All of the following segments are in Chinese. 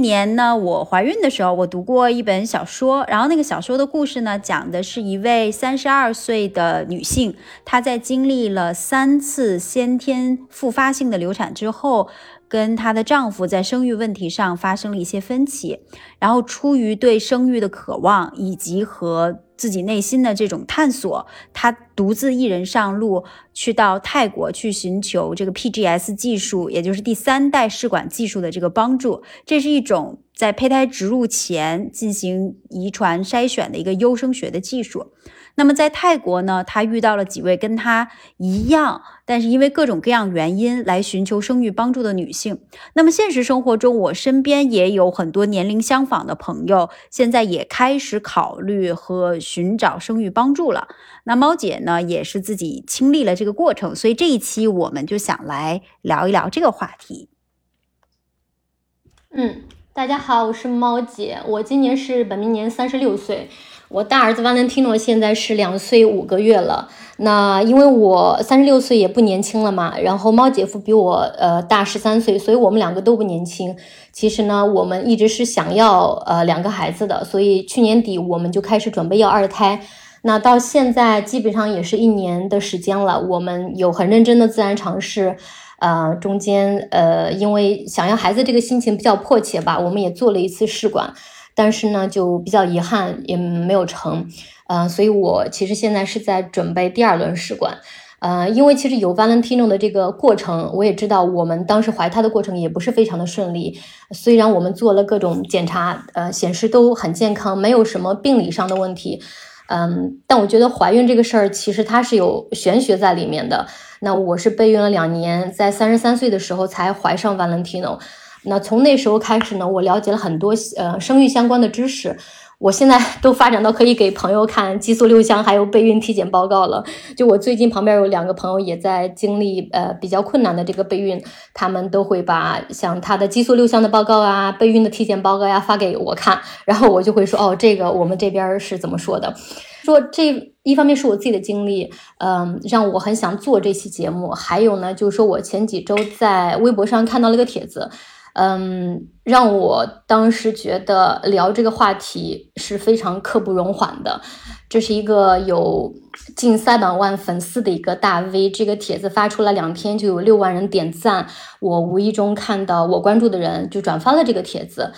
年呢，我怀孕的时候，我读过一本小说，然后那个小说的故事呢，讲的是一位三十二岁的女性，她在经历了三次先天复发性的流产之后。跟她的丈夫在生育问题上发生了一些分歧，然后出于对生育的渴望以及和自己内心的这种探索，她独自一人上路，去到泰国去寻求这个 PGS 技术，也就是第三代试管技术的这个帮助。这是一种在胚胎植入前进行遗传筛选的一个优生学的技术。那么在泰国呢，他遇到了几位跟他一样，但是因为各种各样原因来寻求生育帮助的女性。那么现实生活中，我身边也有很多年龄相仿的朋友，现在也开始考虑和寻找生育帮助了。那猫姐呢，也是自己经历了这个过程，所以这一期我们就想来聊一聊这个话题。嗯，大家好，我是猫姐，我今年是本命年三十六岁。我大儿子 Valentino 现在是两岁五个月了。那因为我三十六岁也不年轻了嘛，然后猫姐夫比我呃大十三岁，所以我们两个都不年轻。其实呢，我们一直是想要呃两个孩子的，所以去年底我们就开始准备要二胎。那到现在基本上也是一年的时间了，我们有很认真的自然尝试。呃，中间呃因为想要孩子这个心情比较迫切吧，我们也做了一次试管。但是呢，就比较遗憾，也没有成，呃，所以我其实现在是在准备第二轮试管，呃，因为其实有 Valentino 的这个过程，我也知道我们当时怀胎的过程也不是非常的顺利，虽然我们做了各种检查，呃，显示都很健康，没有什么病理上的问题，嗯，但我觉得怀孕这个事儿其实它是有玄学在里面的。那我是备孕了两年，在三十三岁的时候才怀上 Valentino。那从那时候开始呢，我了解了很多呃生育相关的知识，我现在都发展到可以给朋友看激素六项还有备孕体检报告了。就我最近旁边有两个朋友也在经历呃比较困难的这个备孕，他们都会把像他的激素六项的报告啊、备孕的体检报告呀发给我看，然后我就会说哦，这个我们这边是怎么说的？说这一方面是我自己的经历，嗯，让我很想做这期节目。还有呢，就是说我前几周在微博上看到了一个帖子。嗯，让我当时觉得聊这个话题是非常刻不容缓的。这是一个有近三百万粉丝的一个大 V，这个帖子发出来两天就有六万人点赞。我无意中看到我关注的人就转发了这个帖子。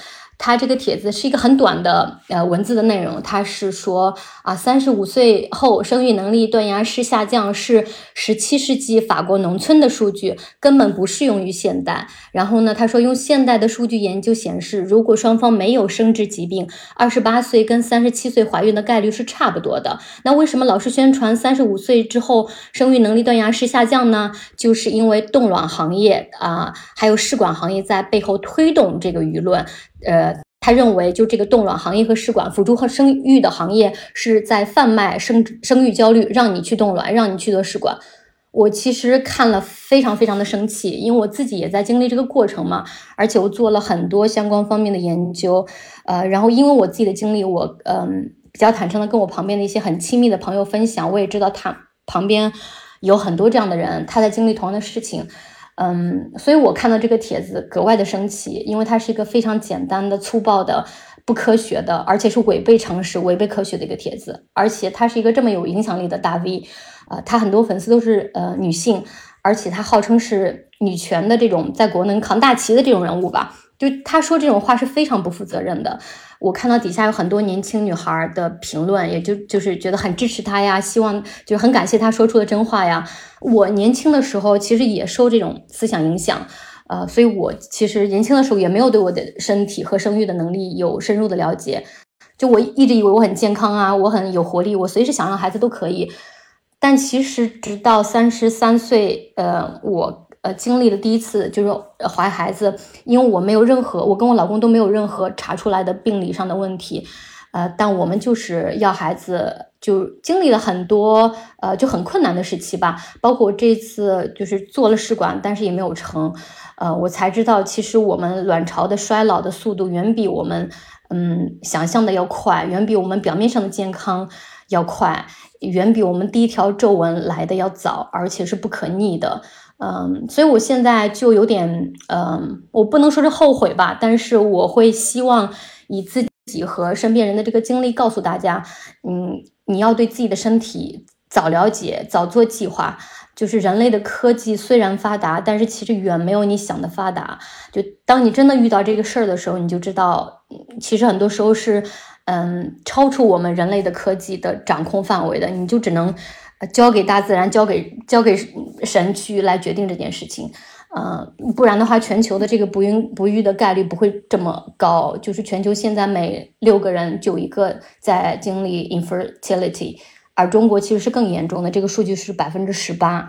他这个帖子是一个很短的呃文字的内容，他是说啊，三十五岁后生育能力断崖式下降是十七世纪法国农村的数据，根本不适用于现代。然后呢，他说用现代的数据研究显示，如果双方没有生殖疾病，二十八岁跟三十七岁怀孕的概率是差不多的。那为什么老是宣传三十五岁之后生育能力断崖式下降呢？就是因为冻卵行业啊，还有试管行业在背后推动这个舆论。呃，他认为就这个冻卵行业和试管辅助和生育的行业是在贩卖生生育焦虑，让你去冻卵，让你去做试管。我其实看了非常非常的生气，因为我自己也在经历这个过程嘛，而且我做了很多相关方面的研究。呃，然后因为我自己的经历，我嗯比较坦诚的跟我旁边的一些很亲密的朋友分享，我也知道他旁边有很多这样的人，他在经历同样的事情。嗯，所以我看到这个帖子格外的生气，因为它是一个非常简单的、粗暴的、不科学的，而且是违背常识、违背科学的一个帖子。而且他是一个这么有影响力的大 V，呃，他很多粉丝都是呃女性，而且他号称是女权的这种在国能扛大旗的这种人物吧。就他说这种话是非常不负责任的。我看到底下有很多年轻女孩的评论，也就就是觉得很支持他呀，希望就很感谢他说出的真话呀。我年轻的时候其实也受这种思想影响，呃，所以我其实年轻的时候也没有对我的身体和生育的能力有深入的了解。就我一直以为我很健康啊，我很有活力，我随时想要孩子都可以。但其实直到三十三岁，呃，我。呃，经历了第一次就是怀孩子，因为我没有任何，我跟我老公都没有任何查出来的病理上的问题，呃，但我们就是要孩子，就经历了很多，呃，就很困难的时期吧。包括这次就是做了试管，但是也没有成，呃，我才知道其实我们卵巢的衰老的速度远比我们嗯想象的要快，远比我们表面上的健康要快，远比我们第一条皱纹来的要早，而且是不可逆的。嗯，所以我现在就有点，嗯，我不能说是后悔吧，但是我会希望以自己和身边人的这个经历告诉大家，嗯，你要对自己的身体早了解，早做计划。就是人类的科技虽然发达，但是其实远没有你想的发达。就当你真的遇到这个事儿的时候，你就知道，其实很多时候是，嗯，超出我们人类的科技的掌控范围的。你就只能交给大自然，交给交给神去来决定这件事情。嗯，不然的话，全球的这个不孕不育的概率不会这么高。就是全球现在每六个人就一个在经历 infertility。而中国其实是更严重的，这个数据是百分之十八，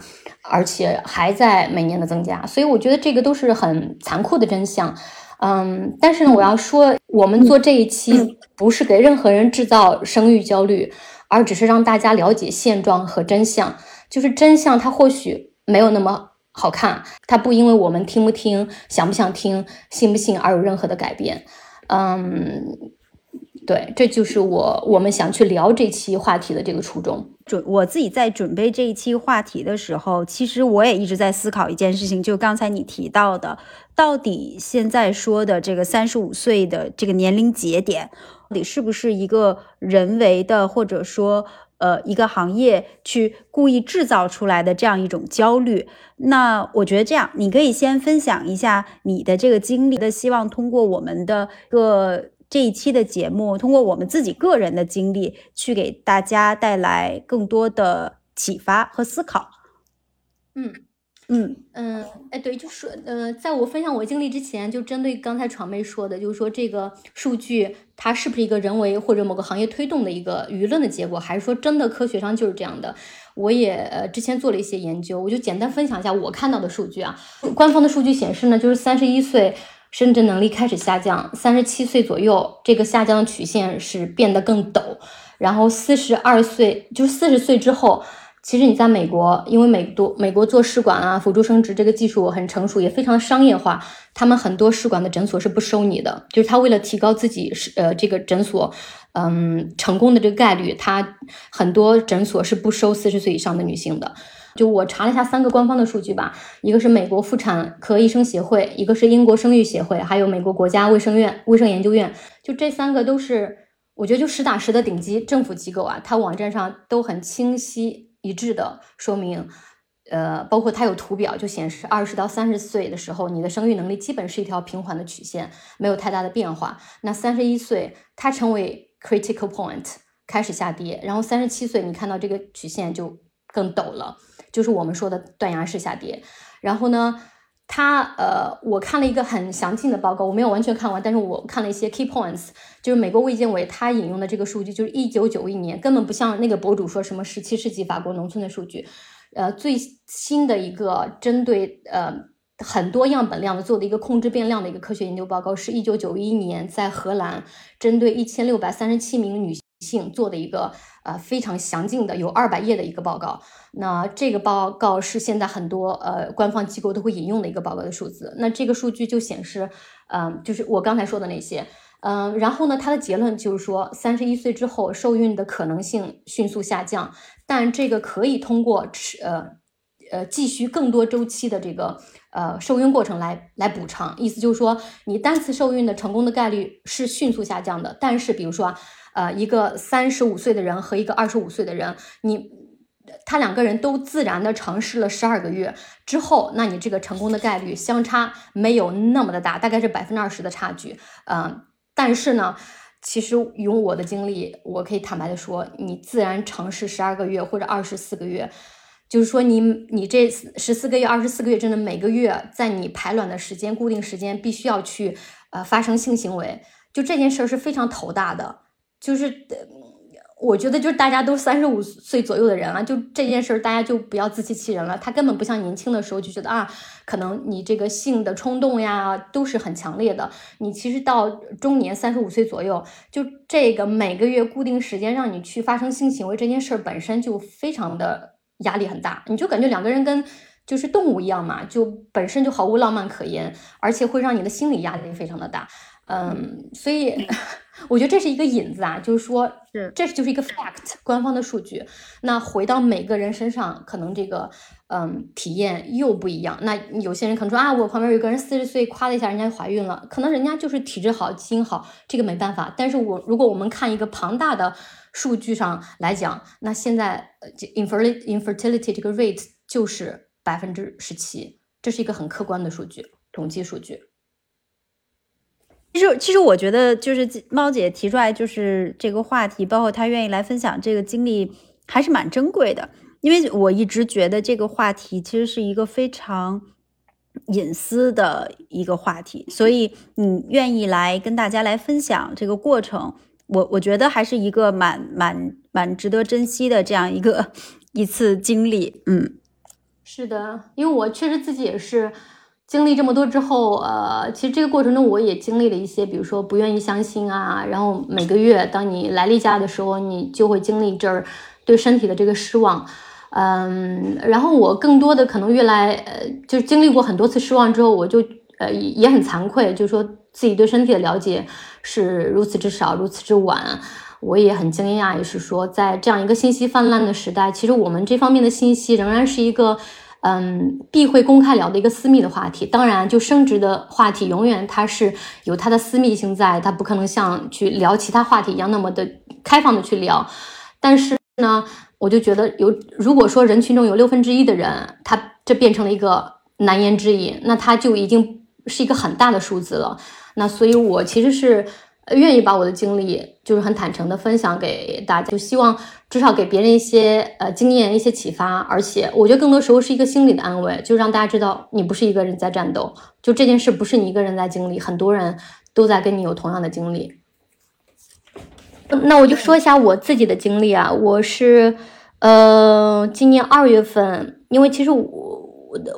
而且还在每年的增加，所以我觉得这个都是很残酷的真相。嗯，但是呢，我要说，我们做这一期不是给任何人制造生育焦虑，而只是让大家了解现状和真相。就是真相，它或许没有那么好看，它不因为我们听不听、想不想听、信不信而有任何的改变。嗯。对，这就是我我们想去聊这期话题的这个初衷。准我自己在准备这一期话题的时候，其实我也一直在思考一件事情，就刚才你提到的，到底现在说的这个三十五岁的这个年龄节点，到底是不是一个人为的，或者说呃一个行业去故意制造出来的这样一种焦虑？那我觉得这样，你可以先分享一下你的这个经历的，希望通过我们的个。这一期的节目，通过我们自己个人的经历，去给大家带来更多的启发和思考。嗯嗯嗯，哎，对，就是呃，在我分享我经历之前，就针对刚才闯妹说的，就是说这个数据它是不是一个人为或者某个行业推动的一个舆论的结果，还是说真的科学上就是这样的？我也呃之前做了一些研究，我就简单分享一下我看到的数据啊。官方的数据显示呢，就是三十一岁。生殖能力开始下降，三十七岁左右，这个下降曲线是变得更陡。然后四十二岁，就四十岁之后，其实你在美国，因为美多美国做试管啊，辅助生殖这个技术很成熟，也非常商业化，他们很多试管的诊所是不收你的，就是他为了提高自己是呃这个诊所嗯成功的这个概率，他很多诊所是不收四十岁以上的女性的。就我查了一下三个官方的数据吧，一个是美国妇产科医生协会，一个是英国生育协会，还有美国国家卫生院卫生研究院，就这三个都是我觉得就实打实的顶级政府机构啊，它网站上都很清晰一致的说明，呃，包括它有图表就显示二十到三十岁的时候，你的生育能力基本是一条平缓的曲线，没有太大的变化。那三十一岁它成为 critical point 开始下跌，然后三十七岁你看到这个曲线就更陡了。就是我们说的断崖式下跌，然后呢，它呃，我看了一个很详尽的报告，我没有完全看完，但是我看了一些 key points，就是美国卫健委他引用的这个数据，就是一九九一年，根本不像那个博主说什么十七世纪法国农村的数据，呃，最新的一个针对呃很多样本量的做的一个控制变量的一个科学研究报告，是一九九一年在荷兰针对一千六百三十七名女性性做的一个呃非常详尽的有二百页的一个报告。那这个报告是现在很多呃官方机构都会引用的一个报告的数字。那这个数据就显示，嗯，就是我刚才说的那些，嗯，然后呢，它的结论就是说，三十一岁之后受孕的可能性迅速下降，但这个可以通过持呃呃继续更多周期的这个呃受孕过程来来补偿。意思就是说，你单次受孕的成功的概率是迅速下降的，但是比如说啊，呃，一个三十五岁的人和一个二十五岁的人，你。他两个人都自然的尝试了十二个月之后，那你这个成功的概率相差没有那么的大，大概是百分之二十的差距。嗯，但是呢，其实用我的经历，我可以坦白的说，你自然尝试十二个月或者二十四个月，就是说你你这十四个月、二十四个月，真的每个月在你排卵的时间、固定时间必须要去呃发生性行为，就这件事儿是非常头大的，就是。我觉得就是大家都三十五岁左右的人了，就这件事儿，大家就不要自欺欺人了。他根本不像年轻的时候就觉得啊，可能你这个性的冲动呀都是很强烈的。你其实到中年三十五岁左右，就这个每个月固定时间让你去发生性行为这件事儿本身就非常的压力很大，你就感觉两个人跟就是动物一样嘛，就本身就毫无浪漫可言，而且会让你的心理压力非常的大。嗯，所以我觉得这是一个引子啊，就是说，是这就是一个 fact，官方的数据。那回到每个人身上，可能这个嗯体验又不一样。那有些人可能说啊，我旁边有个人四十岁，夸了一下人家怀孕了，可能人家就是体质好，基因好，这个没办法。但是我如果我们看一个庞大的数据上来讲，那现在 infertility infertility 这个 rate 就是百分之十七，这是一个很客观的数据，统计数据。其实，其实我觉得就是猫姐提出来就是这个话题，包括她愿意来分享这个经历，还是蛮珍贵的。因为我一直觉得这个话题其实是一个非常隐私的一个话题，所以你愿意来跟大家来分享这个过程，我我觉得还是一个蛮蛮蛮值得珍惜的这样一个 一次经历。嗯，是的，因为我确实自己也是。经历这么多之后，呃，其实这个过程中我也经历了一些，比如说不愿意相信啊，然后每个月当你来例假的时候，你就会经历一阵儿对身体的这个失望，嗯，然后我更多的可能越来，呃，就经历过很多次失望之后，我就呃也很惭愧，就是说自己对身体的了解是如此之少，如此之晚，我也很惊讶，也是说在这样一个信息泛滥的时代，其实我们这方面的信息仍然是一个。嗯，避讳公开聊的一个私密的话题，当然，就生殖的话题，永远它是有它的私密性在，它不可能像去聊其他话题一样那么的开放的去聊。但是呢，我就觉得有，如果说人群中有六分之一的人，他这变成了一个难言之隐，那他就已经是一个很大的数字了。那所以，我其实是。愿意把我的经历，就是很坦诚的分享给大家，就希望至少给别人一些呃经验、一些启发，而且我觉得更多时候是一个心理的安慰，就让大家知道你不是一个人在战斗，就这件事不是你一个人在经历，很多人都在跟你有同样的经历。那我就说一下我自己的经历啊，我是呃今年二月份，因为其实我。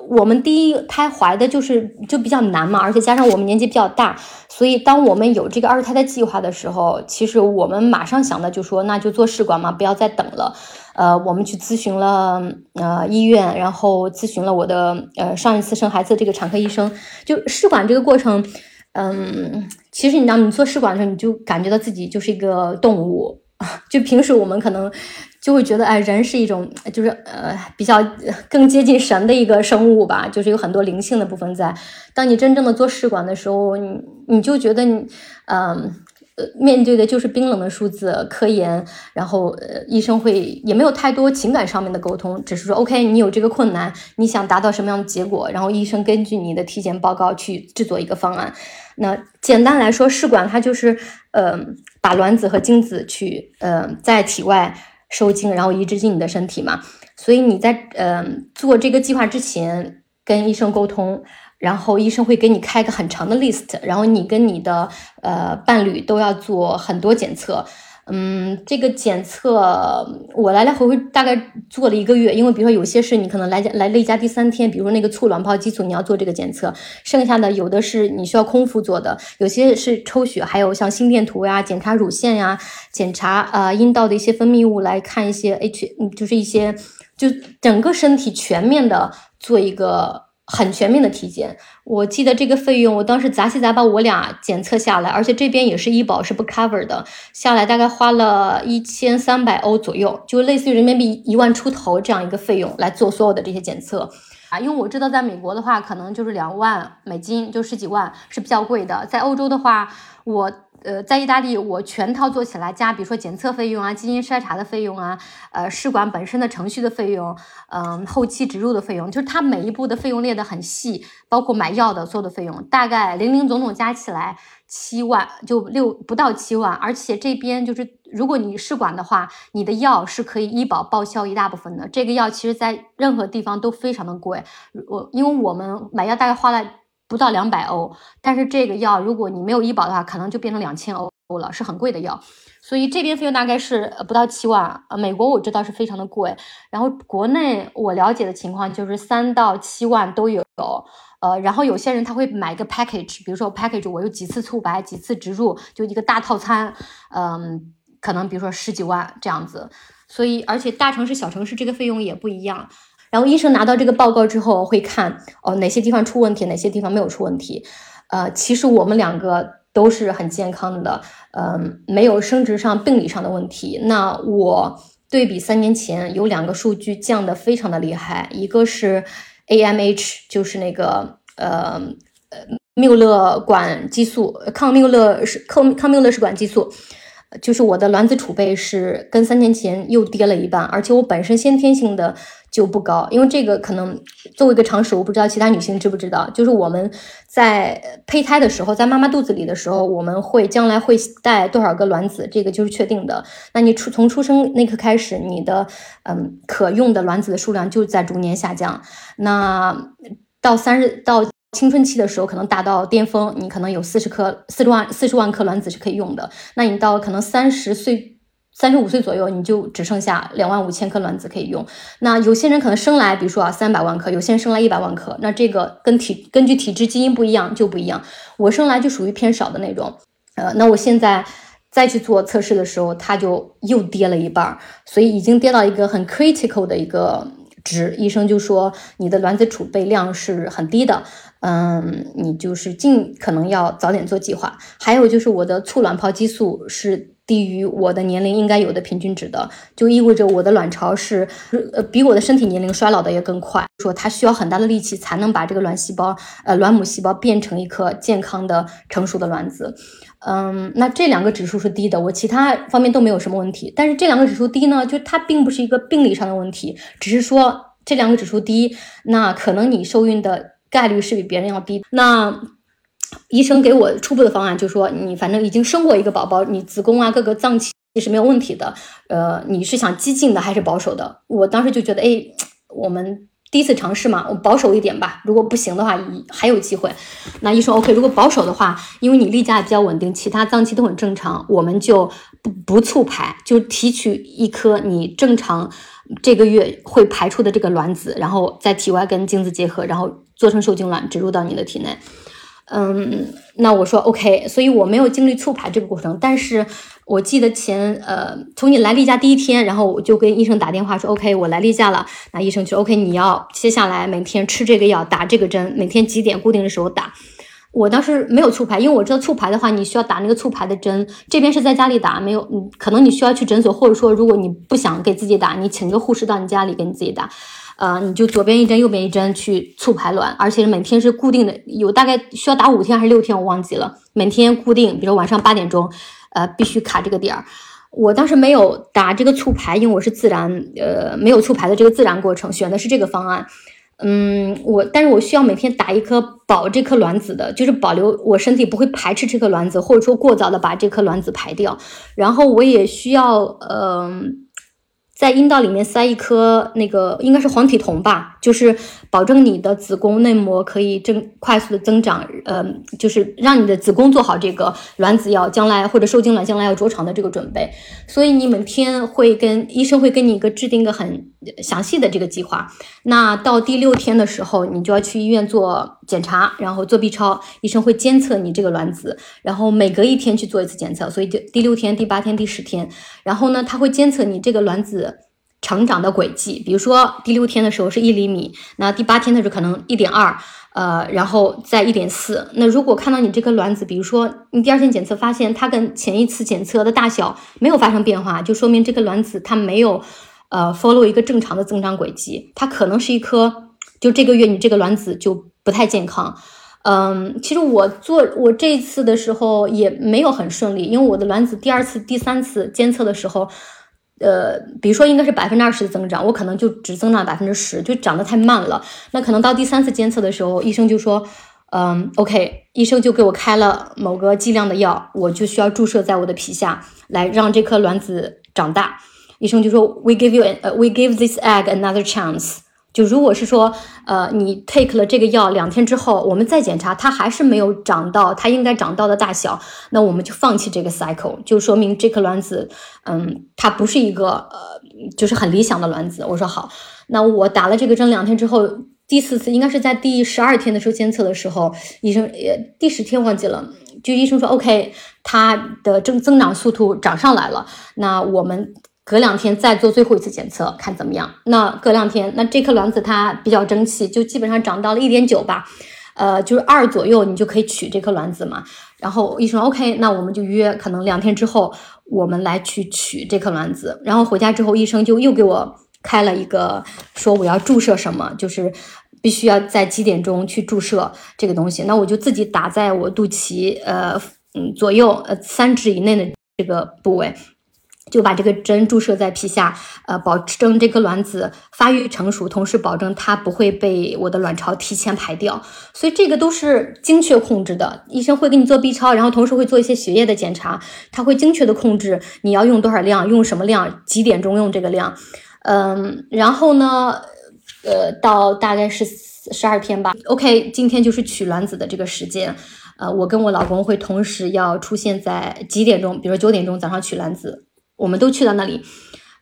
我们第一胎怀的就是就比较难嘛，而且加上我们年纪比较大，所以当我们有这个二胎的计划的时候，其实我们马上想的就说那就做试管嘛，不要再等了。呃，我们去咨询了呃医院，然后咨询了我的呃上一次生孩子这个产科医生，就试管这个过程，嗯，其实你知道你做试管的时候，你就感觉到自己就是一个动物，就平时我们可能。就会觉得，哎，人是一种，就是呃，比较更接近神的一个生物吧，就是有很多灵性的部分在。当你真正的做试管的时候，你你就觉得你，嗯，呃，面对的就是冰冷的数字、科研，然后呃，医生会也没有太多情感上面的沟通，只是说，OK，你有这个困难，你想达到什么样的结果，然后医生根据你的体检报告去制作一个方案。那简单来说，试管它就是，呃，把卵子和精子去，呃，在体外。受精，然后移植进你的身体嘛，所以你在呃做这个计划之前跟医生沟通，然后医生会给你开个很长的 list，然后你跟你的呃伴侣都要做很多检测。嗯，这个检测我来来回回大概做了一个月，因为比如说有些是你可能来家来例假第三天，比如说那个促卵泡激素你要做这个检测，剩下的有的是你需要空腹做的，有些是抽血，还有像心电图呀、检查乳腺呀、检查呃阴道的一些分泌物来看一些 H，就是一些就整个身体全面的做一个。很全面的体检，我记得这个费用，我当时杂七杂八我俩检测下来，而且这边也是医保是不 cover 的，下来大概花了一千三百欧左右，就类似于人民币一万出头这样一个费用来做所有的这些检测啊。因为我知道在美国的话，可能就是两万美金，就十几万是比较贵的，在欧洲的话，我。呃，在意大利，我全套做起来，加比如说检测费用啊、基因筛查的费用啊、呃试管本身的程序的费用，嗯，后期植入的费用，就是它每一步的费用列得很细，包括买药的所有的费用，大概零零总总加起来七万，就六不到七万。而且这边就是如果你试管的话，你的药是可以医保报销一大部分的。这个药其实在任何地方都非常的贵，我因为我们买药大概花了。不到两百欧，但是这个药如果你没有医保的话，可能就变成两千欧了，是很贵的药。所以这边费用大概是不到七万。呃，美国我知道是非常的贵，然后国内我了解的情况就是三到七万都有。呃，然后有些人他会买一个 package，比如说 package 我有几次促白，几次植入，就一个大套餐，嗯，可能比如说十几万这样子。所以而且大城市小城市这个费用也不一样。然后医生拿到这个报告之后会看哦哪些地方出问题，哪些地方没有出问题。呃，其实我们两个都是很健康的，嗯，没有生殖上、病理上的问题。那我对比三年前有两个数据降的非常的厉害，一个是 AMH，就是那个呃呃缪勒管激素，抗缪勒是抗抗缪勒氏管激素。就是我的卵子储备是跟三年前又跌了一半，而且我本身先天性的就不高，因为这个可能作为一个常识，我不知道其他女性知不知道，就是我们在胚胎的时候，在妈妈肚子里的时候，我们会将来会带多少个卵子，这个就是确定的。那你出从出生那刻开始，你的嗯可用的卵子的数量就在逐年下降，那到三十到。青春期的时候可能达到巅峰，你可能有四十颗、四十万、四十万颗卵子是可以用的。那你到可能三十岁、三十五岁左右，你就只剩下两万五千颗卵子可以用。那有些人可能生来，比如说啊三百万颗，有些人生来一百万颗，那这个跟体根据体质基因不一样就不一样。我生来就属于偏少的那种，呃，那我现在再去做测试的时候，它就又跌了一半，所以已经跌到一个很 critical 的一个值。医生就说你的卵子储备量是很低的。嗯，你就是尽可能要早点做计划。还有就是我的促卵泡激素是低于我的年龄应该有的平均值的，就意味着我的卵巢是呃比我的身体年龄衰老的也更快。说它需要很大的力气才能把这个卵细胞呃卵母细胞变成一颗健康的成熟的卵子。嗯，那这两个指数是低的，我其他方面都没有什么问题。但是这两个指数低呢，就它并不是一个病理上的问题，只是说这两个指数低，那可能你受孕的。概率是比别人要低。那医生给我初步的方案就说，你反正已经生过一个宝宝，你子宫啊各个脏器是没有问题的。呃，你是想激进的还是保守的？我当时就觉得，哎，我们第一次尝试嘛，我保守一点吧。如果不行的话，还有机会。那医生 OK，如果保守的话，因为你例假比较稳定，其他脏器都很正常，我们就不不促排，就提取一颗你正常这个月会排出的这个卵子，然后在体外跟精子结合，然后。做成受精卵植入到你的体内，嗯，那我说 OK，所以我没有经历促排这个过程，但是我记得前呃，从你来例假第一天，然后我就跟医生打电话说 OK，我来例假了，那医生就 OK，你要接下来每天吃这个药，打这个针，每天几点固定的时候打。我当时没有促排，因为我知道促排的话，你需要打那个促排的针，这边是在家里打，没有，可能你需要去诊所，或者说如果你不想给自己打，你请个护士到你家里给你自己打。呃，你就左边一针，右边一针去促排卵，而且每天是固定的，有大概需要打五天还是六天，我忘记了。每天固定，比如晚上八点钟，呃，必须卡这个点儿。我当时没有打这个促排，因为我是自然，呃，没有促排的这个自然过程，选的是这个方案。嗯，我但是我需要每天打一颗保这颗卵子的，就是保留我身体不会排斥这颗卵子，或者说过早的把这颗卵子排掉。然后我也需要，嗯。在阴道里面塞一颗那个应该是黄体酮吧，就是保证你的子宫内膜可以正快速的增长，呃，就是让你的子宫做好这个卵子要将来或者受精卵将来要着床的这个准备。所以你每天会跟医生会跟你一个制定一个很详细的这个计划。那到第六天的时候，你就要去医院做检查，然后做 B 超，医生会监测你这个卵子，然后每隔一天去做一次检测。所以就第六天、第八天、第十天，然后呢，他会监测你这个卵子。成长的轨迹，比如说第六天的时候是一厘米，那第八天的时候可能一点二，呃，然后再一点四。那如果看到你这颗卵子，比如说你第二天检测发现它跟前一次检测的大小没有发生变化，就说明这个卵子它没有呃 follow 一个正常的增长轨迹，它可能是一颗，就这个月你这个卵子就不太健康。嗯，其实我做我这一次的时候也没有很顺利，因为我的卵子第二次、第三次监测的时候。呃，比如说应该是百分之二十的增长，我可能就只增长百分之十，就长得太慢了。那可能到第三次监测的时候，医生就说，嗯，OK，医生就给我开了某个剂量的药，我就需要注射在我的皮下，来让这颗卵子长大。医生就说，We give you，呃，We give this egg another chance。就如果是说，呃，你 take 了这个药两天之后，我们再检查，它还是没有长到它应该长到的大小，那我们就放弃这个 cycle，就说明这颗卵子，嗯，它不是一个呃，就是很理想的卵子。我说好，那我打了这个针两天之后，第四次应该是在第十二天的时候监测的时候，医生也第十天忘记了，就医生说 OK，它的增增长速度涨上来了，那我们。隔两天再做最后一次检测，看怎么样。那隔两天，那这颗卵子它比较争气，就基本上长到了一点九吧。呃，就是二左右你就可以取这颗卵子嘛。然后医生说 OK，那我们就约可能两天之后我们来去取这颗卵子。然后回家之后，医生就又给我开了一个说我要注射什么，就是必须要在几点钟去注射这个东西。那我就自己打在我肚脐呃嗯左右呃三指以内的这个部位。就把这个针注射在皮下，呃，保证这颗卵子发育成熟，同时保证它不会被我的卵巢提前排掉。所以这个都是精确控制的。医生会给你做 B 超，然后同时会做一些血液的检查，他会精确的控制你要用多少量，用什么量，几点钟用这个量。嗯，然后呢，呃，到大概是十二天吧。OK，今天就是取卵子的这个时间。呃，我跟我老公会同时要出现在几点钟？比如说九点钟早上取卵子。我们都去到那里，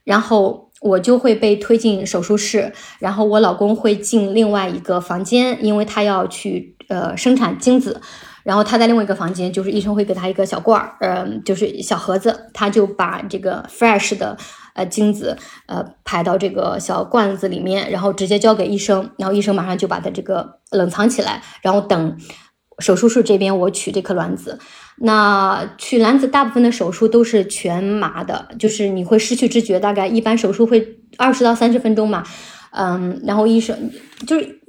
然后我就会被推进手术室，然后我老公会进另外一个房间，因为他要去呃生产精子，然后他在另外一个房间，就是医生会给他一个小罐儿，嗯，就是小盒子，他就把这个 fresh 的呃精子呃排到这个小罐子里面，然后直接交给医生，然后医生马上就把它这个冷藏起来，然后等手术室这边我取这颗卵子。那取卵子大部分的手术都是全麻的，就是你会失去知觉，大概一般手术会二十到三十分钟嘛。嗯，然后医生就是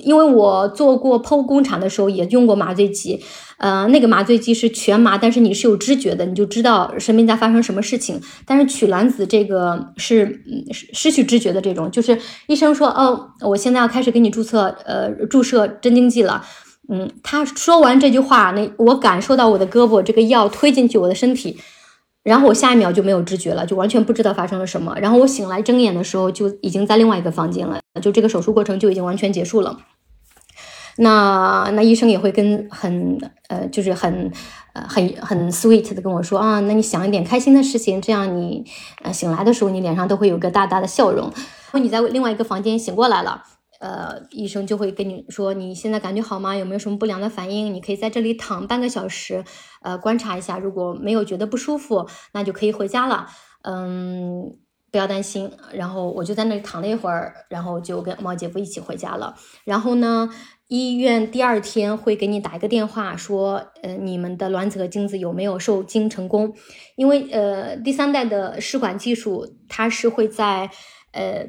因为我做过剖宫产的时候也用过麻醉剂，呃，那个麻醉剂是全麻，但是你是有知觉的，你就知道身边在发生什么事情。但是取卵子这个是失失去知觉的这种，就是医生说哦，我现在要开始给你注册呃注射镇静剂了。嗯，他说完这句话，那我感受到我的胳膊这个药推进去我的身体，然后我下一秒就没有知觉了，就完全不知道发生了什么。然后我醒来睁眼的时候，就已经在另外一个房间了，就这个手术过程就已经完全结束了。那那医生也会跟很呃，就是很呃很很 sweet 的跟我说啊，那你想一点开心的事情，这样你呃醒来的时候你脸上都会有个大大的笑容。如果你在另外一个房间醒过来了。呃，医生就会跟你说，你现在感觉好吗？有没有什么不良的反应？你可以在这里躺半个小时，呃，观察一下。如果没有觉得不舒服，那就可以回家了。嗯，不要担心。然后我就在那里躺了一会儿，然后就跟猫姐夫一起回家了。然后呢，医院第二天会给你打一个电话，说，呃，你们的卵子和精子有没有受精成功？因为呃，第三代的试管技术，它是会在，呃，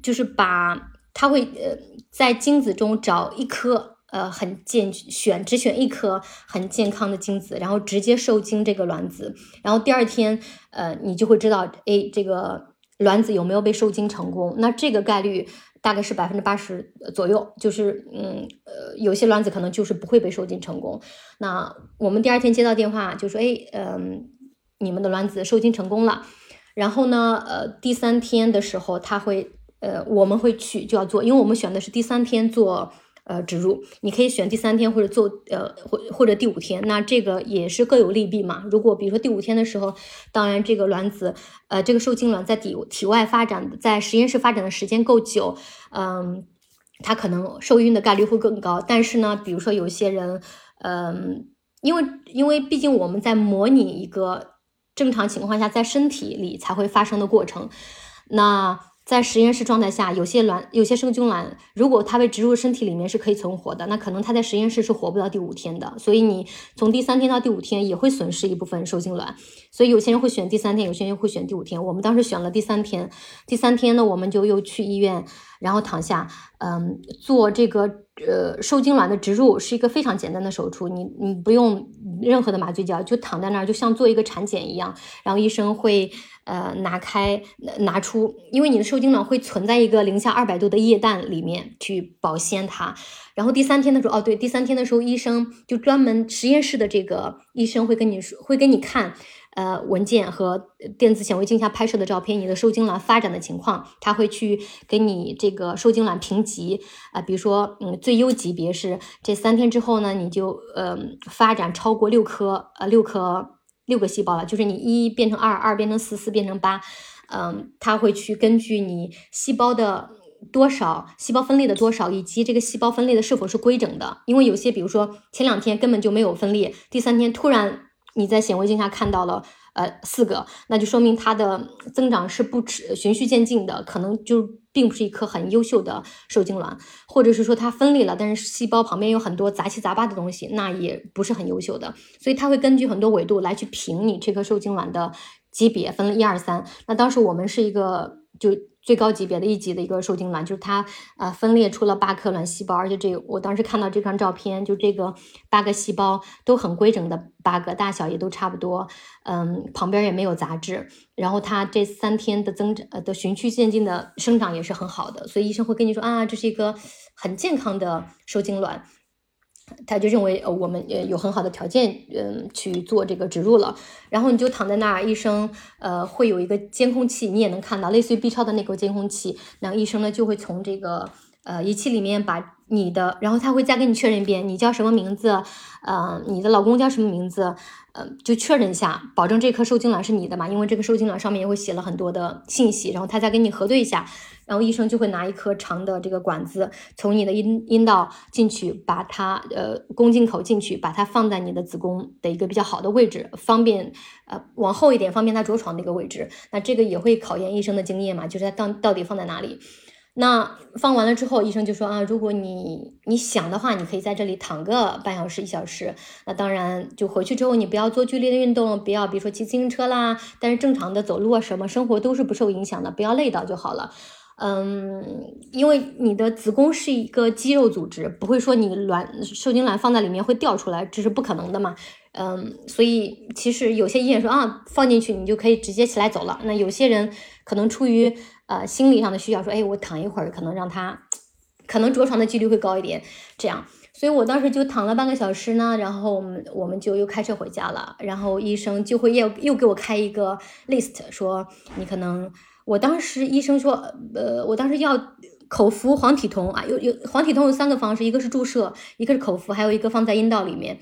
就是把。他会呃在精子中找一颗呃很健选只选一颗很健康的精子，然后直接受精这个卵子，然后第二天呃你就会知道哎这个卵子有没有被受精成功。那这个概率大概是百分之八十左右，就是嗯呃有些卵子可能就是不会被受精成功。那我们第二天接到电话就说哎嗯你们的卵子受精成功了，然后呢呃第三天的时候他会。呃，我们会去就要做，因为我们选的是第三天做呃植入，你可以选第三天或者做呃或或者第五天，那这个也是各有利弊嘛。如果比如说第五天的时候，当然这个卵子呃这个受精卵在体体外发展，在实验室发展的时间够久，嗯，它可能受孕的概率会更高。但是呢，比如说有些人，嗯，因为因为毕竟我们在模拟一个正常情况下在身体里才会发生的过程，那。在实验室状态下，有些卵、有些生精卵，如果它被植入身体里面是可以存活的，那可能它在实验室是活不到第五天的。所以你从第三天到第五天也会损失一部分受精卵。所以有些人会选第三天，有些人会选第五天。我们当时选了第三天。第三天呢，我们就又去医院，然后躺下，嗯，做这个呃受精卵的植入，是一个非常简单的手术。你你不用任何的麻醉药，就躺在那儿，就像做一个产检一样。然后医生会。呃，拿开拿出，因为你的受精卵会存在一个零下二百度的液氮里面去保鲜它。然后第三天的时候，哦对，第三天的时候，医生就专门实验室的这个医生会跟你说，会给你看呃文件和电子显微镜下拍摄的照片，你的受精卵发展的情况，他会去给你这个受精卵评级啊，比如说嗯最优级别是这三天之后呢，你就呃发展超过六颗呃六颗。六个细胞了，就是你一变成二，二变成四，四变成八，嗯，它会去根据你细胞的多少，细胞分裂的多少，以及这个细胞分裂的是否是规整的。因为有些，比如说前两天根本就没有分裂，第三天突然你在显微镜下看到了，呃四个，那就说明它的增长是不持循序渐进的，可能就并不是一颗很优秀的受精卵，或者是说它分裂了，但是细胞旁边有很多杂七杂八的东西，那也不是很优秀的，所以它会根据很多维度来去评你这颗受精卵的级别，分了一二三。那当时我们是一个就。最高级别的一级的一个受精卵，就是它呃分裂出了八颗卵细胞，而且这我当时看到这张照片，就这个八个细胞都很规整的八个，大小也都差不多，嗯，旁边也没有杂质，然后它这三天的增长呃的循序渐进的生长也是很好的，所以医生会跟你说啊，这是一个很健康的受精卵。他就认为呃我们呃有很好的条件嗯去做这个植入了，然后你就躺在那儿，医生呃会有一个监控器，你也能看到类似于 B 超的那个监控器，然后医生呢就会从这个呃仪器里面把你的，然后他会再跟你确认一遍你叫什么名字，呃你的老公叫什么名字，呃就确认一下，保证这颗受精卵是你的嘛，因为这个受精卵上面也会写了很多的信息，然后他再跟你核对一下。然后医生就会拿一颗长的这个管子，从你的阴阴道进去，把它呃宫颈口进去，把它放在你的子宫的一个比较好的位置，方便呃往后一点，方便它着床的一个位置。那这个也会考验医生的经验嘛，就是它到到底放在哪里。那放完了之后，医生就说啊，如果你你想的话，你可以在这里躺个半小时一小时。那当然，就回去之后你不要做剧烈的运动，不要比如说骑自行车啦，但是正常的走路啊什么生活都是不受影响的，不要累到就好了。嗯，因为你的子宫是一个肌肉组织，不会说你卵受精卵放在里面会掉出来，这是不可能的嘛。嗯，所以其实有些医院说啊，放进去你就可以直接起来走了。那有些人可能出于呃心理上的需要，说哎，我躺一会儿，可能让他可能着床的几率会高一点。这样，所以我当时就躺了半个小时呢，然后我们我们就又开车回家了，然后医生就会又又给我开一个 list，说你可能。我当时医生说，呃，我当时要口服黄体酮啊，有有黄体酮有三个方式，一个是注射，一个是口服，还有一个放在阴道里面。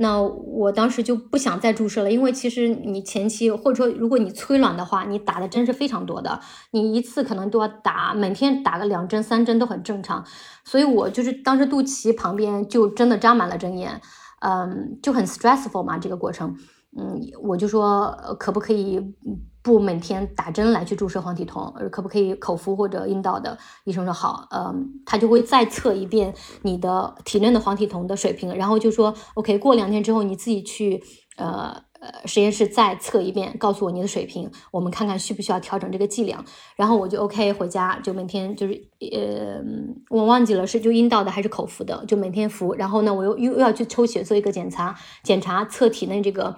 那我当时就不想再注射了，因为其实你前期或者说如果你催卵的话，你打的针是非常多的，你一次可能都要打，每天打个两针三针都很正常。所以我就是当时肚脐旁边就真的扎满了针眼，嗯，就很 stressful 嘛这个过程。嗯，我就说可不可以不每天打针来去注射黄体酮，可不可以口服或者阴道的？医生说好，嗯，他就会再测一遍你的体内的黄体酮的水平，然后就说 OK，过两天之后你自己去呃呃实验室再测一遍，告诉我你的水平，我们看看需不需要调整这个剂量。然后我就 OK 回家就每天就是呃我忘记了是就阴道的还是口服的，就每天服。然后呢，我又又要去抽血做一个检查，检查测体内这个。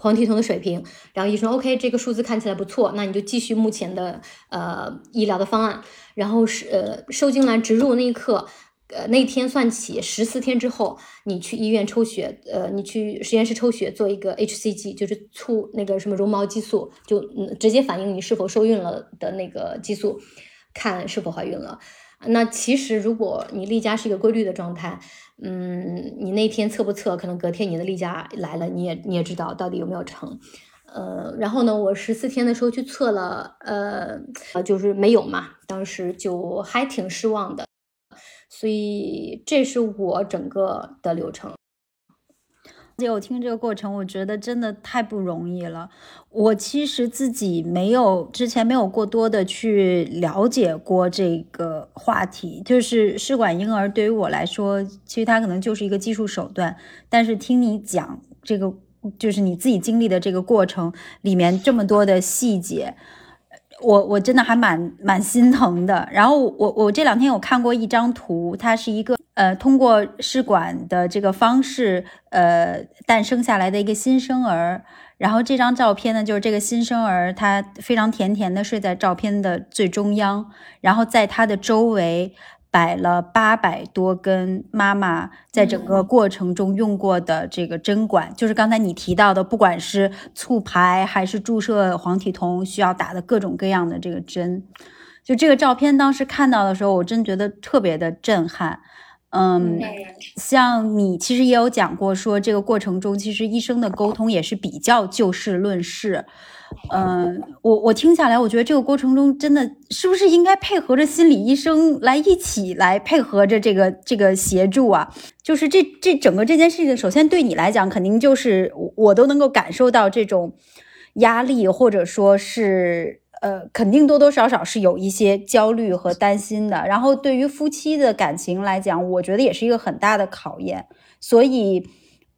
黄体酮的水平，然后医生 OK，这个数字看起来不错，那你就继续目前的呃医疗的方案。然后是呃受精卵植入那一刻，呃那天算起十四天之后，你去医院抽血，呃你去实验室抽血做一个 HCG，就是促那个什么绒毛激素，就嗯直接反映你是否受孕了的那个激素，看是否怀孕了。那其实如果你例假是一个规律的状态。嗯，你那天测不测？可能隔天你的例假来了，你也你也知道到底有没有成。呃，然后呢，我十四天的时候去测了，呃呃，就是没有嘛，当时就还挺失望的。所以这是我整个的流程。我听这个过程，我觉得真的太不容易了。我其实自己没有之前没有过多的去了解过这个话题，就是试管婴儿对于我来说，其实它可能就是一个技术手段。但是听你讲这个，就是你自己经历的这个过程里面这么多的细节。我我真的还蛮蛮心疼的。然后我我这两天有看过一张图，它是一个呃通过试管的这个方式呃诞生下来的一个新生儿。然后这张照片呢，就是这个新生儿他非常甜甜的睡在照片的最中央，然后在他的周围。摆了八百多根妈妈在整个过程中用过的这个针管，就是刚才你提到的，不管是促排还是注射黄体酮需要打的各种各样的这个针。就这个照片当时看到的时候，我真觉得特别的震撼。嗯，像你其实也有讲过，说这个过程中其实医生的沟通也是比较就事论事。嗯，我我听下来，我觉得这个过程中真的是不是应该配合着心理医生来一起来配合着这个这个协助啊？就是这这整个这件事情，首先对你来讲，肯定就是我都能够感受到这种压力，或者说是呃，肯定多多少少是有一些焦虑和担心的。然后对于夫妻的感情来讲，我觉得也是一个很大的考验。所以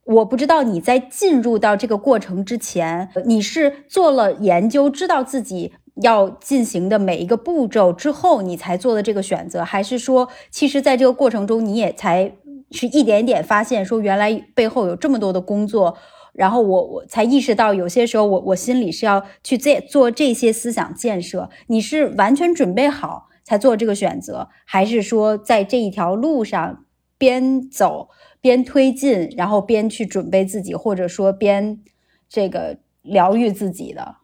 我不知道你在进入到这个过程之前，你是做了研究，知道自己要进行的每一个步骤之后，你才做的这个选择，还是说，其实在这个过程中，你也才是一点点发现，说原来背后有这么多的工作。然后我我才意识到，有些时候我我心里是要去做做这些思想建设。你是完全准备好才做这个选择，还是说在这一条路上边走边推进，然后边去准备自己，或者说边这个疗愈自己的？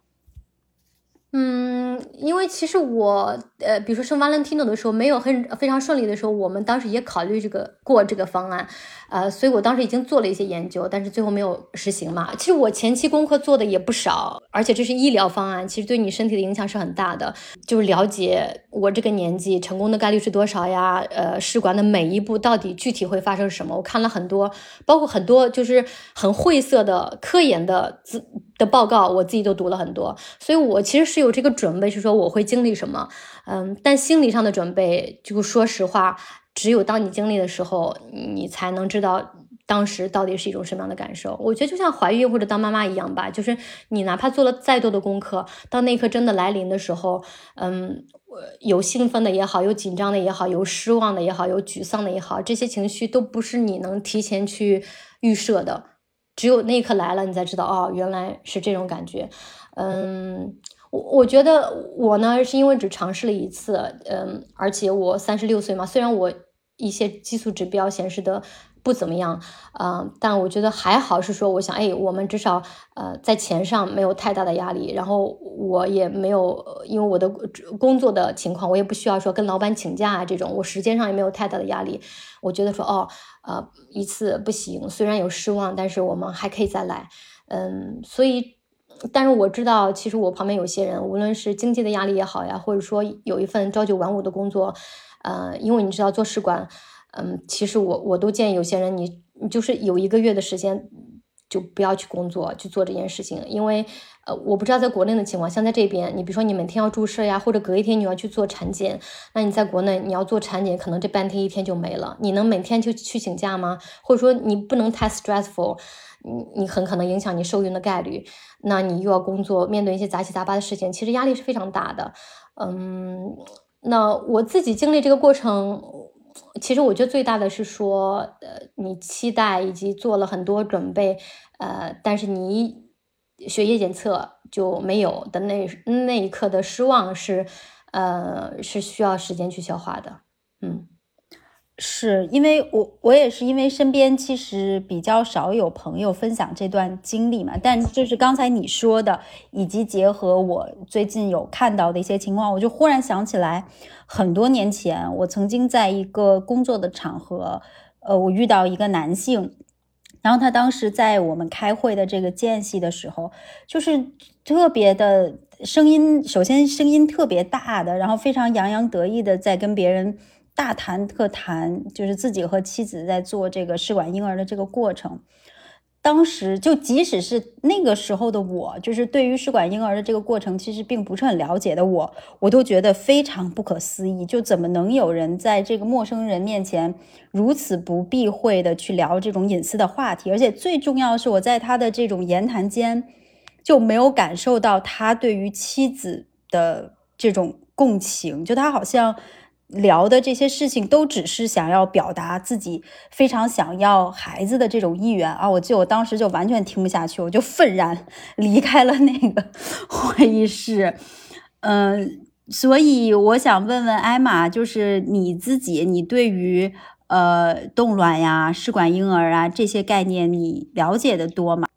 嗯，因为其实我呃，比如说生 Valentino 的时候，没有很非常顺利的时候，我们当时也考虑这个过这个方案。呃，所以我当时已经做了一些研究，但是最后没有实行嘛。其实我前期功课做的也不少，而且这是医疗方案，其实对你身体的影响是很大的。就是了解我这个年纪成功的概率是多少呀？呃，试管的每一步到底具体会发生什么？我看了很多，包括很多就是很晦涩的科研的资的报告，我自己都读了很多。所以我其实是有这个准备，是说我会经历什么。嗯，但心理上的准备，就说实话。只有当你经历的时候，你才能知道当时到底是一种什么样的感受。我觉得就像怀孕或者当妈妈一样吧，就是你哪怕做了再多的功课，当那一刻真的来临的时候，嗯，有兴奋的也好，有紧张的也好，有失望的也好，有沮丧的也好，这些情绪都不是你能提前去预设的。只有那一刻来了，你才知道哦，原来是这种感觉。嗯，我我觉得我呢是因为只尝试了一次，嗯，而且我三十六岁嘛，虽然我。一些激素指标显示的不怎么样，啊，但我觉得还好，是说我想，哎，我们至少呃在钱上没有太大的压力，然后我也没有因为我的工作的情况，我也不需要说跟老板请假啊这种，我时间上也没有太大的压力。我觉得说，哦，呃，一次不行，虽然有失望，但是我们还可以再来，嗯，所以，但是我知道，其实我旁边有些人，无论是经济的压力也好呀，或者说有一份朝九晚五的工作。呃，因为你知道做试管，嗯，其实我我都建议有些人，你你就是有一个月的时间，就不要去工作去做这件事情，因为呃，我不知道在国内的情况，像在这边，你比如说你每天要注射呀，或者隔一天你要去做产检，那你在国内你要做产检，可能这半天一天就没了，你能每天就去请假吗？或者说你不能太 stressful，你你很可能影响你受孕的概率，那你又要工作，面对一些杂七杂八的事情，其实压力是非常大的，嗯。那我自己经历这个过程，其实我觉得最大的是说，呃，你期待以及做了很多准备，呃，但是你血液检测就没有的那那一刻的失望是，呃，是需要时间去消化的，嗯。是因为我我也是因为身边其实比较少有朋友分享这段经历嘛，但就是刚才你说的，以及结合我最近有看到的一些情况，我就忽然想起来，很多年前我曾经在一个工作的场合，呃，我遇到一个男性，然后他当时在我们开会的这个间隙的时候，就是特别的声音，首先声音特别大的，然后非常洋洋得意的在跟别人。大谈特谈，就是自己和妻子在做这个试管婴儿的这个过程。当时就即使是那个时候的我，就是对于试管婴儿的这个过程其实并不是很了解的我，我都觉得非常不可思议。就怎么能有人在这个陌生人面前如此不避讳的去聊这种隐私的话题？而且最重要的是，我在他的这种言谈间就没有感受到他对于妻子的这种共情，就他好像。聊的这些事情都只是想要表达自己非常想要孩子的这种意愿啊！我记得我当时就完全听不下去，我就愤然离开了那个会议室。嗯，所以我想问问艾玛，就是你自己，你对于呃冻卵呀、试管婴儿啊这些概念，你了解的多吗？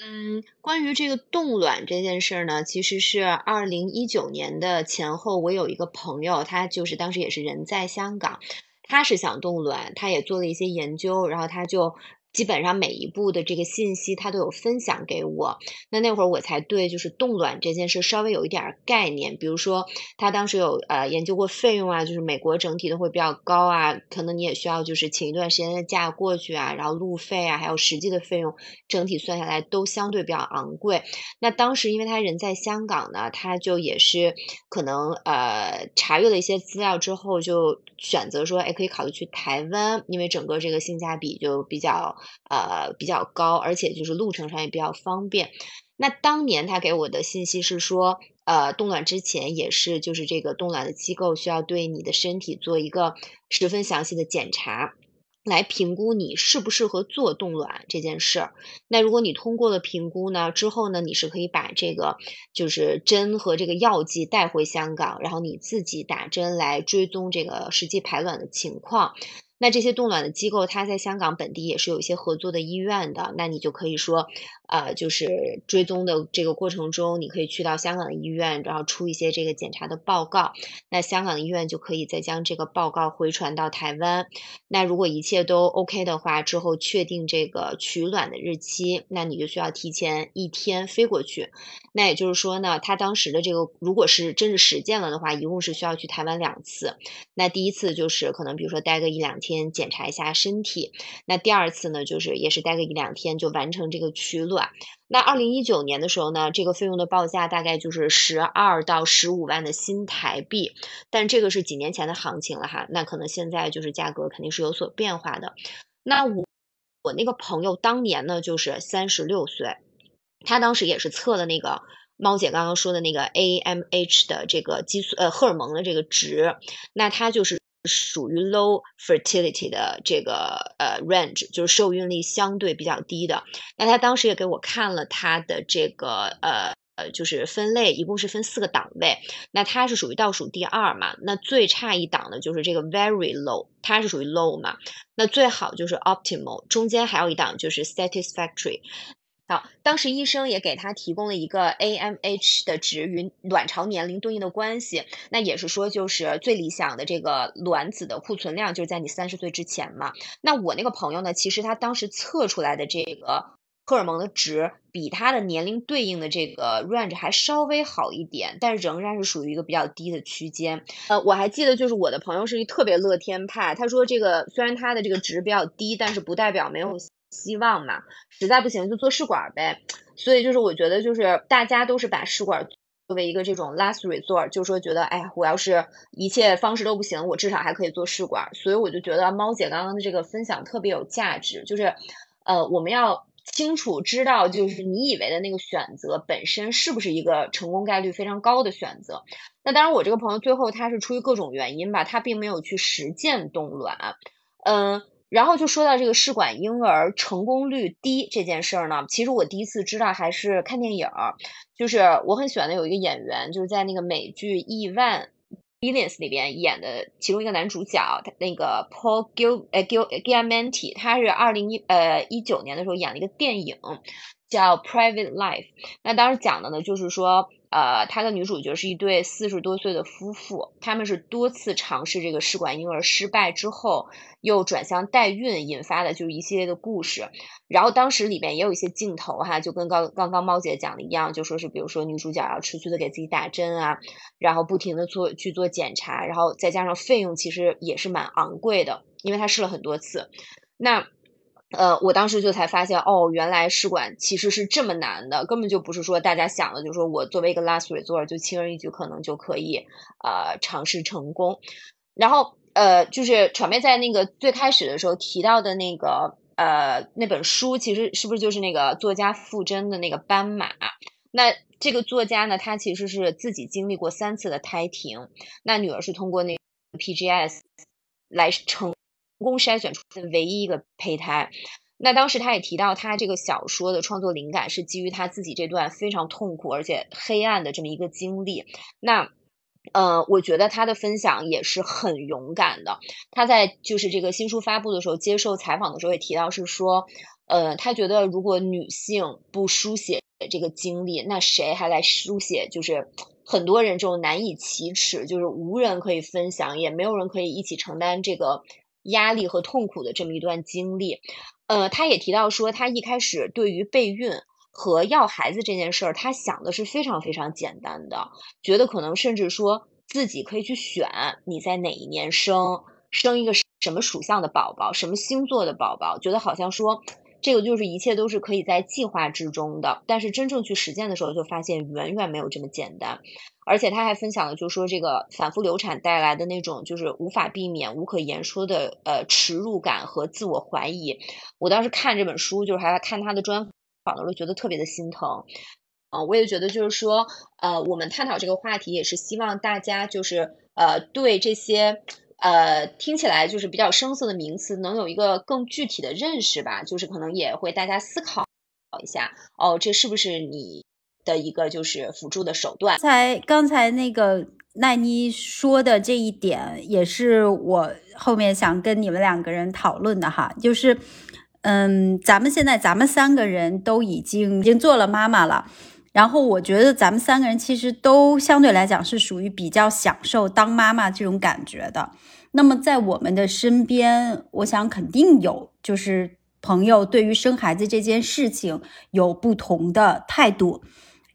嗯，关于这个冻卵这件事儿呢，其实是二零一九年的前后，我有一个朋友，他就是当时也是人在香港，他是想冻卵，他也做了一些研究，然后他就。基本上每一步的这个信息他都有分享给我。那那会儿我才对就是冻卵这件事稍微有一点概念，比如说他当时有呃研究过费用啊，就是美国整体的会比较高啊，可能你也需要就是请一段时间的假过去啊，然后路费啊，还有实际的费用，整体算下来都相对比较昂贵。那当时因为他人在香港呢，他就也是可能呃查阅了一些资料之后，就选择说，哎，可以考虑去台湾，因为整个这个性价比就比较呃比较高，而且就是路程上也比较方便。那当年他给我的信息是说，呃，冻卵之前也是就是这个冻卵的机构需要对你的身体做一个十分详细的检查。来评估你适不适合做冻卵这件事儿。那如果你通过了评估呢，之后呢，你是可以把这个就是针和这个药剂带回香港，然后你自己打针来追踪这个实际排卵的情况。那这些冻卵的机构，它在香港本地也是有一些合作的医院的，那你就可以说。呃，就是追踪的这个过程中，你可以去到香港的医院，然后出一些这个检查的报告。那香港的医院就可以再将这个报告回传到台湾。那如果一切都 OK 的话，之后确定这个取卵的日期，那你就需要提前一天飞过去。那也就是说呢，他当时的这个如果是真是实践了的话，一共是需要去台湾两次。那第一次就是可能比如说待个一两天先检查一下身体。那第二次呢，就是也是待个一两天就完成这个取卵。那二零一九年的时候呢，这个费用的报价大概就是十二到十五万的新台币，但这个是几年前的行情了哈，那可能现在就是价格肯定是有所变化的。那我我那个朋友当年呢就是三十六岁，他当时也是测了那个猫姐刚刚说的那个 AMH 的这个激素呃荷尔蒙的这个值，那他就是。属于 low fertility 的这个呃 range，就是受孕力相对比较低的。那他当时也给我看了他的这个呃呃，就是分类，一共是分四个档位。那他是属于倒数第二嘛？那最差一档的就是这个 very low，它是属于 low 嘛？那最好就是 optimal，中间还有一档就是 satisfactory。好，当时医生也给他提供了一个 AMH 的值与卵巢年龄对应的关系，那也是说就是最理想的这个卵子的库存量就是在你三十岁之前嘛。那我那个朋友呢，其实他当时测出来的这个荷尔蒙的值比他的年龄对应的这个 range 还稍微好一点，但仍然是属于一个比较低的区间。呃，我还记得就是我的朋友是一特别乐天派，他说这个虽然他的这个值比较低，但是不代表没有。希望嘛，实在不行就做试管呗。所以就是我觉得，就是大家都是把试管作为一个这种 last resort，就是说觉得，哎呀，我要是一切方式都不行，我至少还可以做试管。所以我就觉得猫姐刚刚的这个分享特别有价值，就是呃，我们要清楚知道，就是你以为的那个选择本身是不是一个成功概率非常高的选择。那当然，我这个朋友最后他是出于各种原因吧，他并没有去实践冻卵，嗯。然后就说到这个试管婴儿成功率低这件事儿呢，其实我第一次知道还是看电影儿，就是我很喜欢的有一个演员，就是在那个美剧《亿万 Billions》里边演的其中一个男主角，他那个 Paul Gil 呃 Gil Giamatti，他是二零一呃一九年的时候演了一个电影叫《Private Life》，那当时讲的呢就是说。呃，他的女主角是一对四十多岁的夫妇，他们是多次尝试这个试管婴儿失败之后，又转向代孕引发的，就是一系列的故事。然后当时里面也有一些镜头哈，就跟刚刚刚猫姐讲的一样，就说是比如说女主角要持续的给自己打针啊，然后不停的做去做检查，然后再加上费用其实也是蛮昂贵的，因为她试了很多次。那呃，我当时就才发现，哦，原来试管其实是这么难的，根本就不是说大家想的，就是说我作为一个 last resort 就轻而易举可能就可以呃尝试成功。然后呃，就是传媒在那个最开始的时候提到的那个呃那本书，其实是不是就是那个作家傅真的那个斑马？那这个作家呢，他其实是自己经历过三次的胎停，那女儿是通过那 PGS 来成。成功筛选出的唯一一个胚胎，那当时他也提到，他这个小说的创作灵感是基于他自己这段非常痛苦而且黑暗的这么一个经历。那，呃，我觉得他的分享也是很勇敢的。他在就是这个新书发布的时候接受采访的时候也提到，是说，呃，他觉得如果女性不书写这个经历，那谁还来书写？就是很多人这种难以启齿，就是无人可以分享，也没有人可以一起承担这个。压力和痛苦的这么一段经历，呃，他也提到说，他一开始对于备孕和要孩子这件事儿，他想的是非常非常简单的，觉得可能甚至说自己可以去选你在哪一年生，生一个什么属相的宝宝，什么星座的宝宝，觉得好像说这个就是一切都是可以在计划之中的。但是真正去实践的时候，就发现远远没有这么简单。而且他还分享了，就是说这个反复流产带来的那种就是无法避免、无可言说的呃耻辱感和自我怀疑。我当时看这本书，就是还要看他的专访的时候，觉得特别的心疼。嗯，我也觉得就是说，呃，我们探讨这个话题，也是希望大家就是呃对这些呃听起来就是比较生涩的名词，能有一个更具体的认识吧。就是可能也会大家思考一下，哦，这是不是你？的一个就是辅助的手段。才刚才那个奈妮说的这一点，也是我后面想跟你们两个人讨论的哈。就是，嗯，咱们现在咱们三个人都已经已经做了妈妈了，然后我觉得咱们三个人其实都相对来讲是属于比较享受当妈妈这种感觉的。那么在我们的身边，我想肯定有就是朋友对于生孩子这件事情有不同的态度。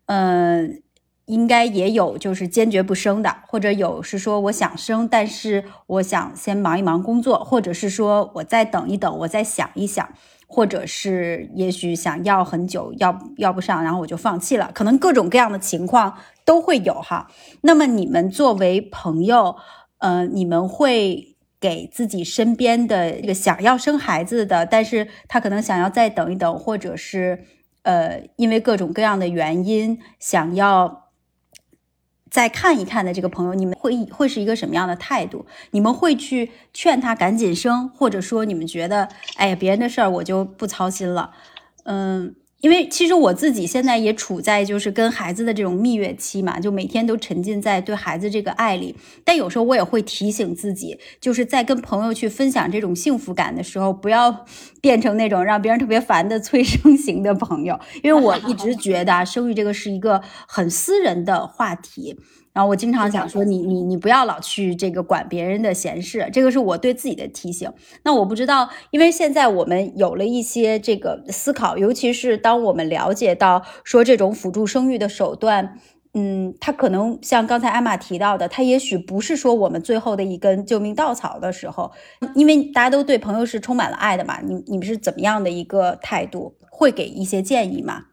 嗯，应该也有，就是坚决不生的，或者有是说我想生，但是我想先忙一忙工作，或者是说我再等一等，我再想一想，或者是也许想要很久，要要不上，然后我就放弃了，可能各种各样的情况都会有哈。那么你们作为朋友，呃，你们会给自己身边的这个想要生孩子的，但是他可能想要再等一等，或者是。呃，因为各种各样的原因，想要再看一看的这个朋友，你们会会是一个什么样的态度？你们会去劝他赶紧生，或者说你们觉得，哎呀，别人的事儿我就不操心了，嗯。因为其实我自己现在也处在就是跟孩子的这种蜜月期嘛，就每天都沉浸在对孩子这个爱里。但有时候我也会提醒自己，就是在跟朋友去分享这种幸福感的时候，不要 变成那种让别人特别烦的催生型的朋友。因为我一直觉得啊生育这个是一个很私人的话题。然后我经常想说，你你你不要老去这个管别人的闲事，这个是我对自己的提醒。那我不知道，因为现在我们有了一些这个思考，尤其是当我们了解到说这种辅助生育的手段，嗯，它可能像刚才艾玛提到的，它也许不是说我们最后的一根救命稻草的时候，因为大家都对朋友是充满了爱的嘛，你你们是怎么样的一个态度？会给一些建议吗？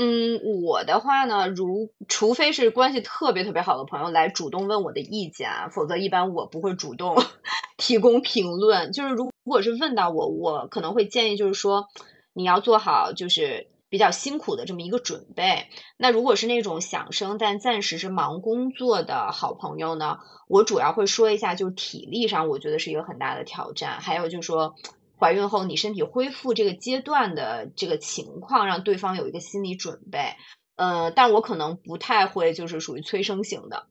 嗯，我的话呢，如除非是关系特别特别好的朋友来主动问我的意见啊，否则一般我不会主动 提供评论。就是如果是问到我，我可能会建议，就是说你要做好就是比较辛苦的这么一个准备。那如果是那种想生但暂时是忙工作的好朋友呢，我主要会说一下，就是体力上我觉得是一个很大的挑战，还有就是说。怀孕后，你身体恢复这个阶段的这个情况，让对方有一个心理准备。呃，但我可能不太会，就是属于催生型的。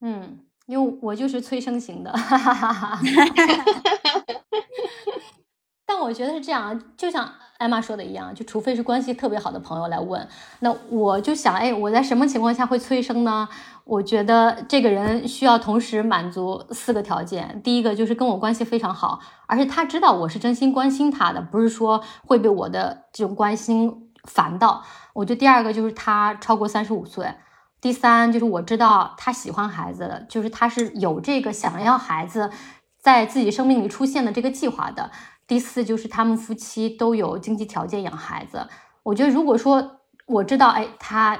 嗯，因为我就是催生型的。但我觉得是这样，就像艾玛说的一样，就除非是关系特别好的朋友来问，那我就想，哎，我在什么情况下会催生呢？我觉得这个人需要同时满足四个条件。第一个就是跟我关系非常好，而且他知道我是真心关心他的，不是说会被我的这种关心烦到。我觉得第二个就是他超过三十五岁。第三就是我知道他喜欢孩子的，就是他是有这个想要孩子在自己生命里出现的这个计划的。第四就是他们夫妻都有经济条件养孩子。我觉得如果说我知道，哎，他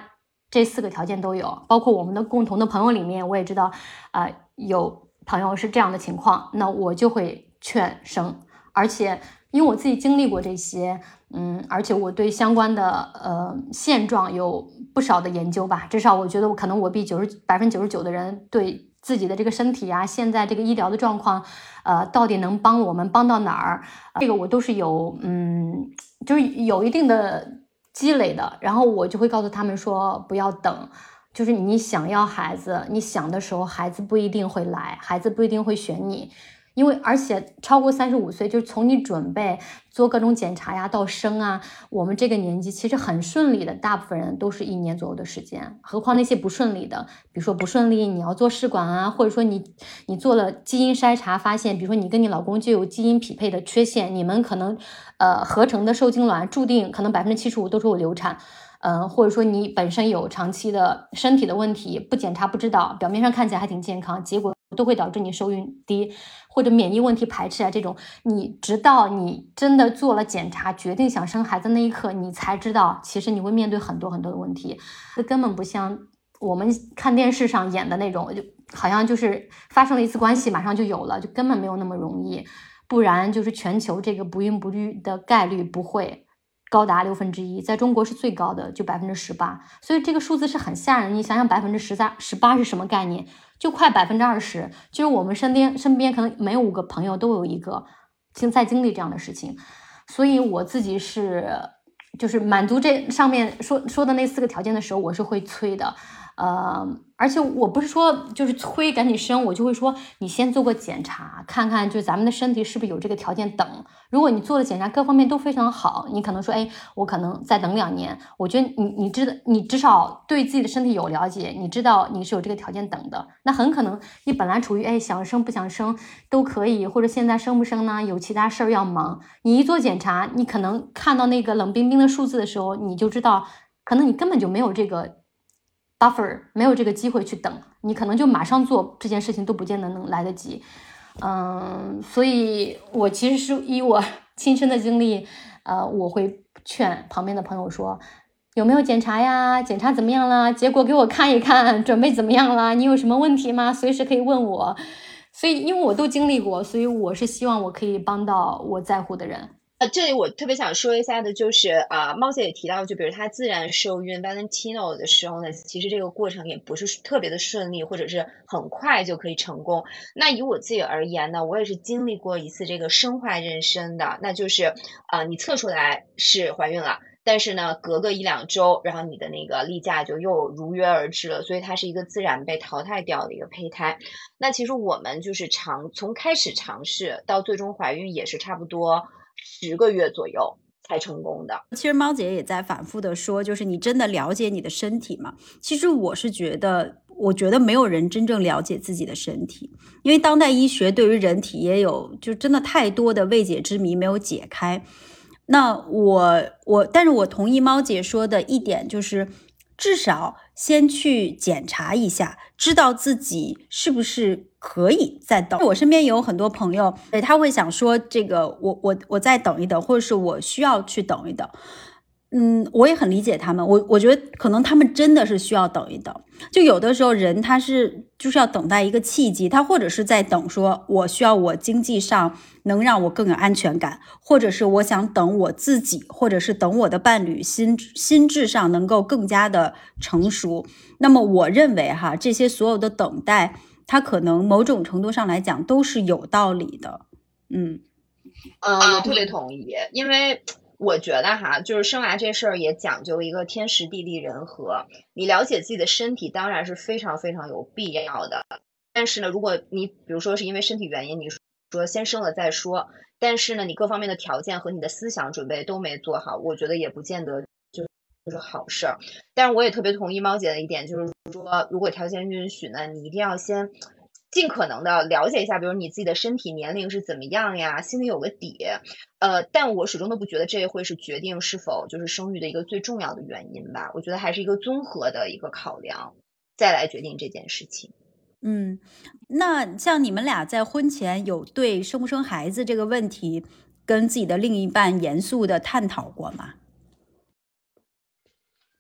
这四个条件都有，包括我们的共同的朋友里面，我也知道，呃，有朋友是这样的情况，那我就会劝生。而且因为我自己经历过这些，嗯，而且我对相关的呃现状有不少的研究吧，至少我觉得我可能我比九十百分之九十九的人对。自己的这个身体啊，现在这个医疗的状况，呃，到底能帮我们帮到哪儿？这个我都是有，嗯，就是有一定的积累的。然后我就会告诉他们说，不要等，就是你想要孩子，你想的时候，孩子不一定会来，孩子不一定会选你，因为而且超过三十五岁，就是从你准备做各种检查呀到生啊，我们这个年纪其实很顺利的，大部分人都是一年左右的时间。何况那些不顺利的，比如说不顺利，你要做试管啊，或者说你你做了基因筛查发现，比如说你跟你老公就有基因匹配的缺陷，你们可能呃合成的受精卵注定可能百分之七十五都是我流产。嗯，或者说你本身有长期的身体的问题，不检查不知道，表面上看起来还挺健康，结果都会导致你受孕低，或者免疫问题排斥啊这种，你直到你真的做了检查，决定想生孩子那一刻，你才知道，其实你会面对很多很多的问题，这根本不像我们看电视上演的那种，就好像就是发生了一次关系马上就有了，就根本没有那么容易，不然就是全球这个不孕不育的概率不会。高达六分之一，在中国是最高的，就百分之十八，所以这个数字是很吓人。你想想，百分之十三、十八是什么概念？就快百分之二十，就是我们身边身边可能每五个朋友都有一个经在经历这样的事情。所以我自己是，就是满足这上面说说的那四个条件的时候，我是会催的。呃，而且我不是说就是催赶紧生，我就会说你先做个检查，看看就咱们的身体是不是有这个条件等。如果你做了检查，各方面都非常好，你可能说，哎，我可能再等两年。我觉得你你知道，你至少对自己的身体有了解，你知道你是有这个条件等的。那很可能你本来处于哎想生不想生都可以，或者现在生不生呢？有其他事儿要忙。你一做检查，你可能看到那个冷冰冰的数字的时候，你就知道，可能你根本就没有这个。Buffer 没有这个机会去等，你可能就马上做这件事情都不见得能来得及，嗯，所以我其实是以我 亲身的经历，呃，我会劝旁边的朋友说，有没有检查呀？检查怎么样了？结果给我看一看，准备怎么样了？你有什么问题吗？随时可以问我。所以因为我都经历过，所以我是希望我可以帮到我在乎的人。呃，这里我特别想说一下的，就是啊，猫姐也提到，就比如她自然受孕 Valentino 的时候呢，其实这个过程也不是特别的顺利，或者是很快就可以成功。那以我自己而言呢，我也是经历过一次这个身怀妊娠的，那就是啊，你测出来是怀孕了，但是呢，隔个一两周，然后你的那个例假就又如约而至了，所以它是一个自然被淘汰掉的一个胚胎。那其实我们就是尝从开始尝试到最终怀孕也是差不多。十个月左右才成功的。其实猫姐也在反复的说，就是你真的了解你的身体吗？其实我是觉得，我觉得没有人真正了解自己的身体，因为当代医学对于人体也有就真的太多的未解之谜没有解开。那我我，但是我同意猫姐说的一点，就是至少先去检查一下，知道自己是不是。可以再等，我身边也有很多朋友，对他会想说这个，我我我再等一等，或者是我需要去等一等。嗯，我也很理解他们。我我觉得可能他们真的是需要等一等。就有的时候人他是就是要等待一个契机，他或者是在等说，我需要我经济上能让我更有安全感，或者是我想等我自己，或者是等我的伴侣心心智上能够更加的成熟。那么我认为哈，这些所有的等待。他可能某种程度上来讲都是有道理的，嗯，嗯，我特别同意，因为我觉得哈，就是生娃这事儿也讲究一个天时地利人和。你了解自己的身体当然是非常非常有必要的，但是呢，如果你比如说是因为身体原因，你说先生了再说，但是呢，你各方面的条件和你的思想准备都没做好，我觉得也不见得。就是好事儿，但是我也特别同意猫姐的一点，就是说，如果条件允许呢，你一定要先尽可能的了解一下，比如你自己的身体年龄是怎么样呀，心里有个底。呃，但我始终都不觉得这会是决定是否就是生育的一个最重要的原因吧。我觉得还是一个综合的一个考量，再来决定这件事情。嗯，那像你们俩在婚前有对生不生孩子这个问题跟自己的另一半严肃的探讨过吗？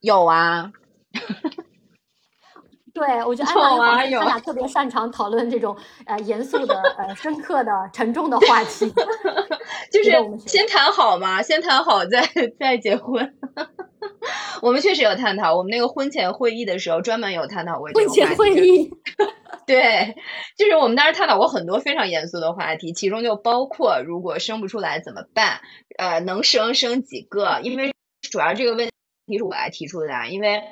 有啊，对我觉得安娜他俩特别擅长讨论这种呃严肃的、呃深刻的、沉重的话题。就是先谈好嘛，先谈好再 再结婚。我们确实有探讨，我们那个婚前会议的时候专门有探讨过婚前会议。对，就是我们当时探讨过很多非常严肃的话题，其中就包括如果生不出来怎么办？呃，能生生几个？因为主要这个问。题是我来提出的啊，因为，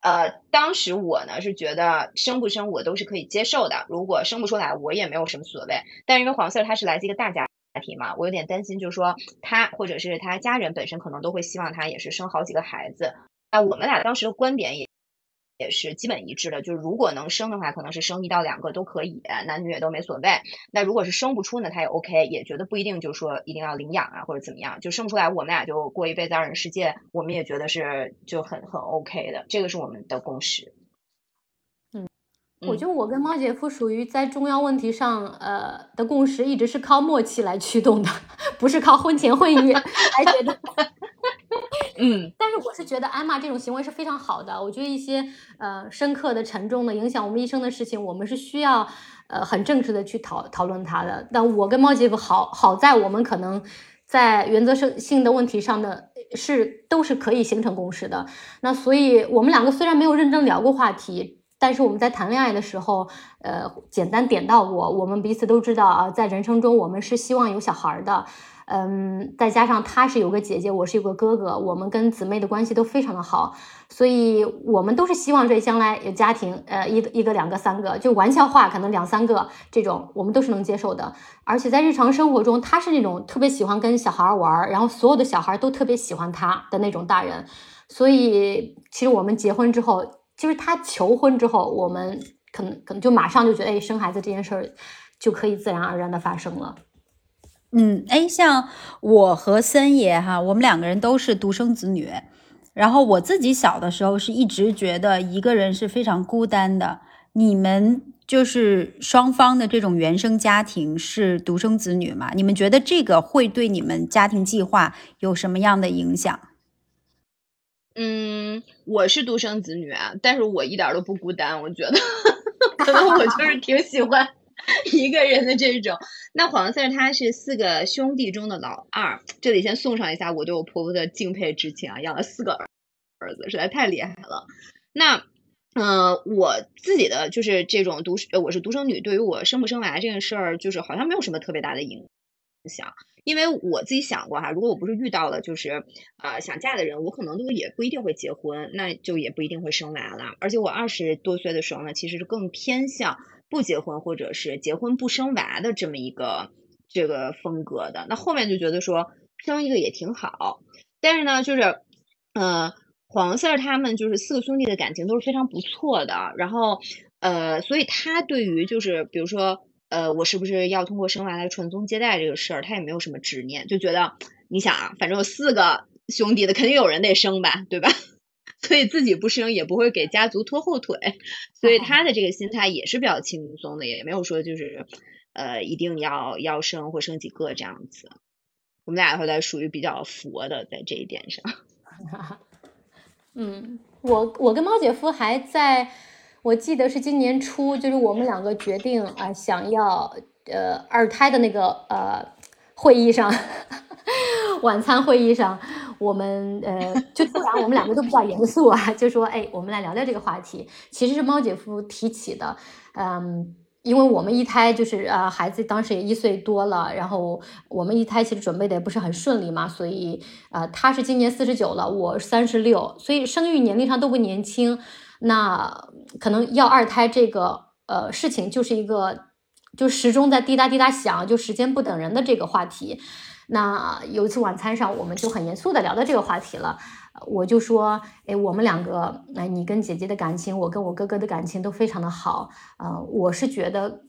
呃，当时我呢是觉得生不生我都是可以接受的，如果生不出来我也没有什么所谓。但因为黄色它是来自一个大家庭嘛，我有点担心，就是说他或者是他家人本身可能都会希望他也是生好几个孩子。那我们俩当时的观点也。也是基本一致的，就是如果能生的话，可能是生一到两个都可以，男女也都没所谓。那如果是生不出呢，他也 OK，也觉得不一定就是说一定要领养啊或者怎么样，就生不出来，我们俩就过一辈子二人世界，我们也觉得是就很很 OK 的，这个是我们的共识。嗯，我觉得我跟猫姐夫属于在重要问题上，呃的共识一直是靠默契来驱动的，不是靠婚前会议来觉得。嗯，但是我是觉得艾玛这种行为是非常好的。我觉得一些呃深刻的、沉重的影响我们一生的事情，我们是需要呃很正式的去讨讨论它的。但我跟猫姐夫好好在我们可能在原则性性的问题上的是都是可以形成共识的。那所以我们两个虽然没有认真聊过话题，但是我们在谈恋爱的时候，呃，简单点到过，我们彼此都知道啊，在人生中我们是希望有小孩的。嗯，再加上他是有个姐姐，我是有个哥哥，我们跟姊妹的关系都非常的好，所以我们都是希望这将来有家庭，呃，一一个、两个、三个，就玩笑话，可能两三个这种，我们都是能接受的。而且在日常生活中，他是那种特别喜欢跟小孩玩，然后所有的小孩都特别喜欢他的那种大人。所以，其实我们结婚之后，就是他求婚之后，我们可能可能就马上就觉得，哎，生孩子这件事儿就可以自然而然的发生了。嗯，哎，像我和森爷哈，我们两个人都是独生子女。然后我自己小的时候是一直觉得一个人是非常孤单的。你们就是双方的这种原生家庭是独生子女嘛？你们觉得这个会对你们家庭计划有什么样的影响？嗯，我是独生子女啊，但是我一点都不孤单。我觉得，可能我就是挺喜欢。一个人的这种，那黄四儿他是四个兄弟中的老二，这里先送上一下我对我婆婆的敬佩之情啊，养了四个儿子，实在太厉害了。那，嗯，我自己的就是这种独生，我是独生女，对于我生不生娃这件事儿，就是好像没有什么特别大的影响，因为我自己想过哈，如果我不是遇到了就是呃想嫁的人，我可能都也不一定会结婚，那就也不一定会生娃了。而且我二十多岁的时候呢，其实是更偏向。不结婚或者是结婚不生娃的这么一个这个风格的，那后面就觉得说生一个也挺好，但是呢，就是呃黄四儿他们就是四个兄弟的感情都是非常不错的，然后呃所以他对于就是比如说呃我是不是要通过生娃来传宗接代这个事儿，他也没有什么执念，就觉得你想啊，反正有四个兄弟的，肯定有人得生吧，对吧？所以自己不生也不会给家族拖后腿，所以他的这个心态也是比较轻松的，也没有说就是呃一定要要生或生几个这样子。我们俩后来属于比较佛的在这一点上。嗯，我我跟猫姐夫还在，我记得是今年初，就是我们两个决定啊想要呃二胎的那个呃会议上，晚餐会议上。我们呃，就突然我们两个都比较严肃啊，就说哎，我们来聊聊这个话题。其实是猫姐夫提起的，嗯，因为我们一胎就是呃，孩子当时也一岁多了，然后我们一胎其实准备的也不是很顺利嘛，所以呃，他是今年四十九了，我三十六，所以生育年龄上都不年轻，那可能要二胎这个呃事情就是一个就时钟在滴答滴答响，就时间不等人的这个话题。那有一次晚餐上，我们就很严肃的聊到这个话题了。我就说，哎，我们两个，哎，你跟姐姐的感情，我跟我哥哥的感情都非常的好。呃，我是觉得，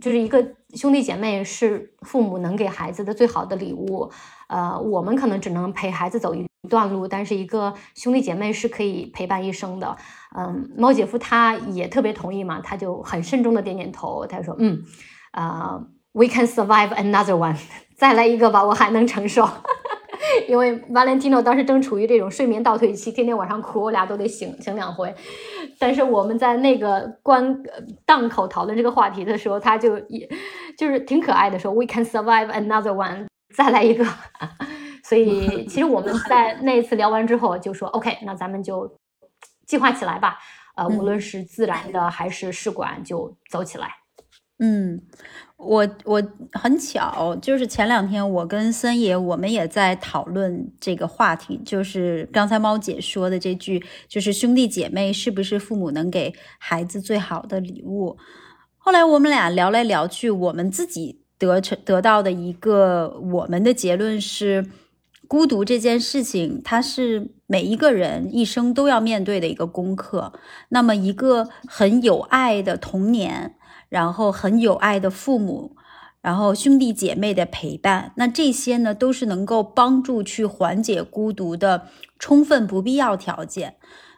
就是一个兄弟姐妹是父母能给孩子的最好的礼物。呃，我们可能只能陪孩子走一段路，但是一个兄弟姐妹是可以陪伴一生的。嗯，猫姐夫他也特别同意嘛，他就很慎重的点点头，他说，嗯，啊，we can survive another one。再来一个吧，我还能承受，因为 Valentino 当时正处于这种睡眠倒退期，天天晚上哭，我俩都得醒醒两回。但是我们在那个关档口讨论这个话题的时候，他就也就是挺可爱的，说 We can survive another one，再来一个。所以其实我们在那一次聊完之后就说 OK，那咱们就计划起来吧。呃，无论是自然的还是试管，就走起来。嗯，我我很巧，就是前两天我跟森爷我们也在讨论这个话题，就是刚才猫姐说的这句，就是兄弟姐妹是不是父母能给孩子最好的礼物？后来我们俩聊来聊去，我们自己得成得到的一个我们的结论是，孤独这件事情，它是每一个人一生都要面对的一个功课。那么，一个很有爱的童年。然后很有爱的父母，然后兄弟姐妹的陪伴，那这些呢都是能够帮助去缓解孤独的充分不必要条件。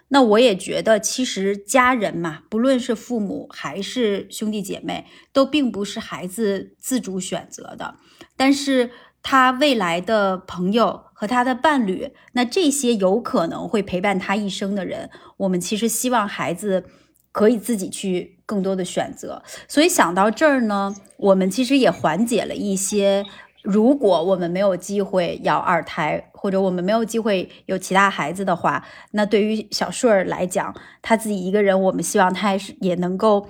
那我也觉得，其实家人嘛，不论是父母还是兄弟姐妹，都并不是孩子自主选择的。但是他未来的朋友和他的伴侣，那这些有可能会陪伴他一生的人，我们其实希望孩子。可以自己去更多的选择，所以想到这儿呢，我们其实也缓解了一些。如果我们没有机会要二胎，或者我们没有机会有其他孩子的话，那对于小顺儿来讲，他自己一个人，我们希望他是也能够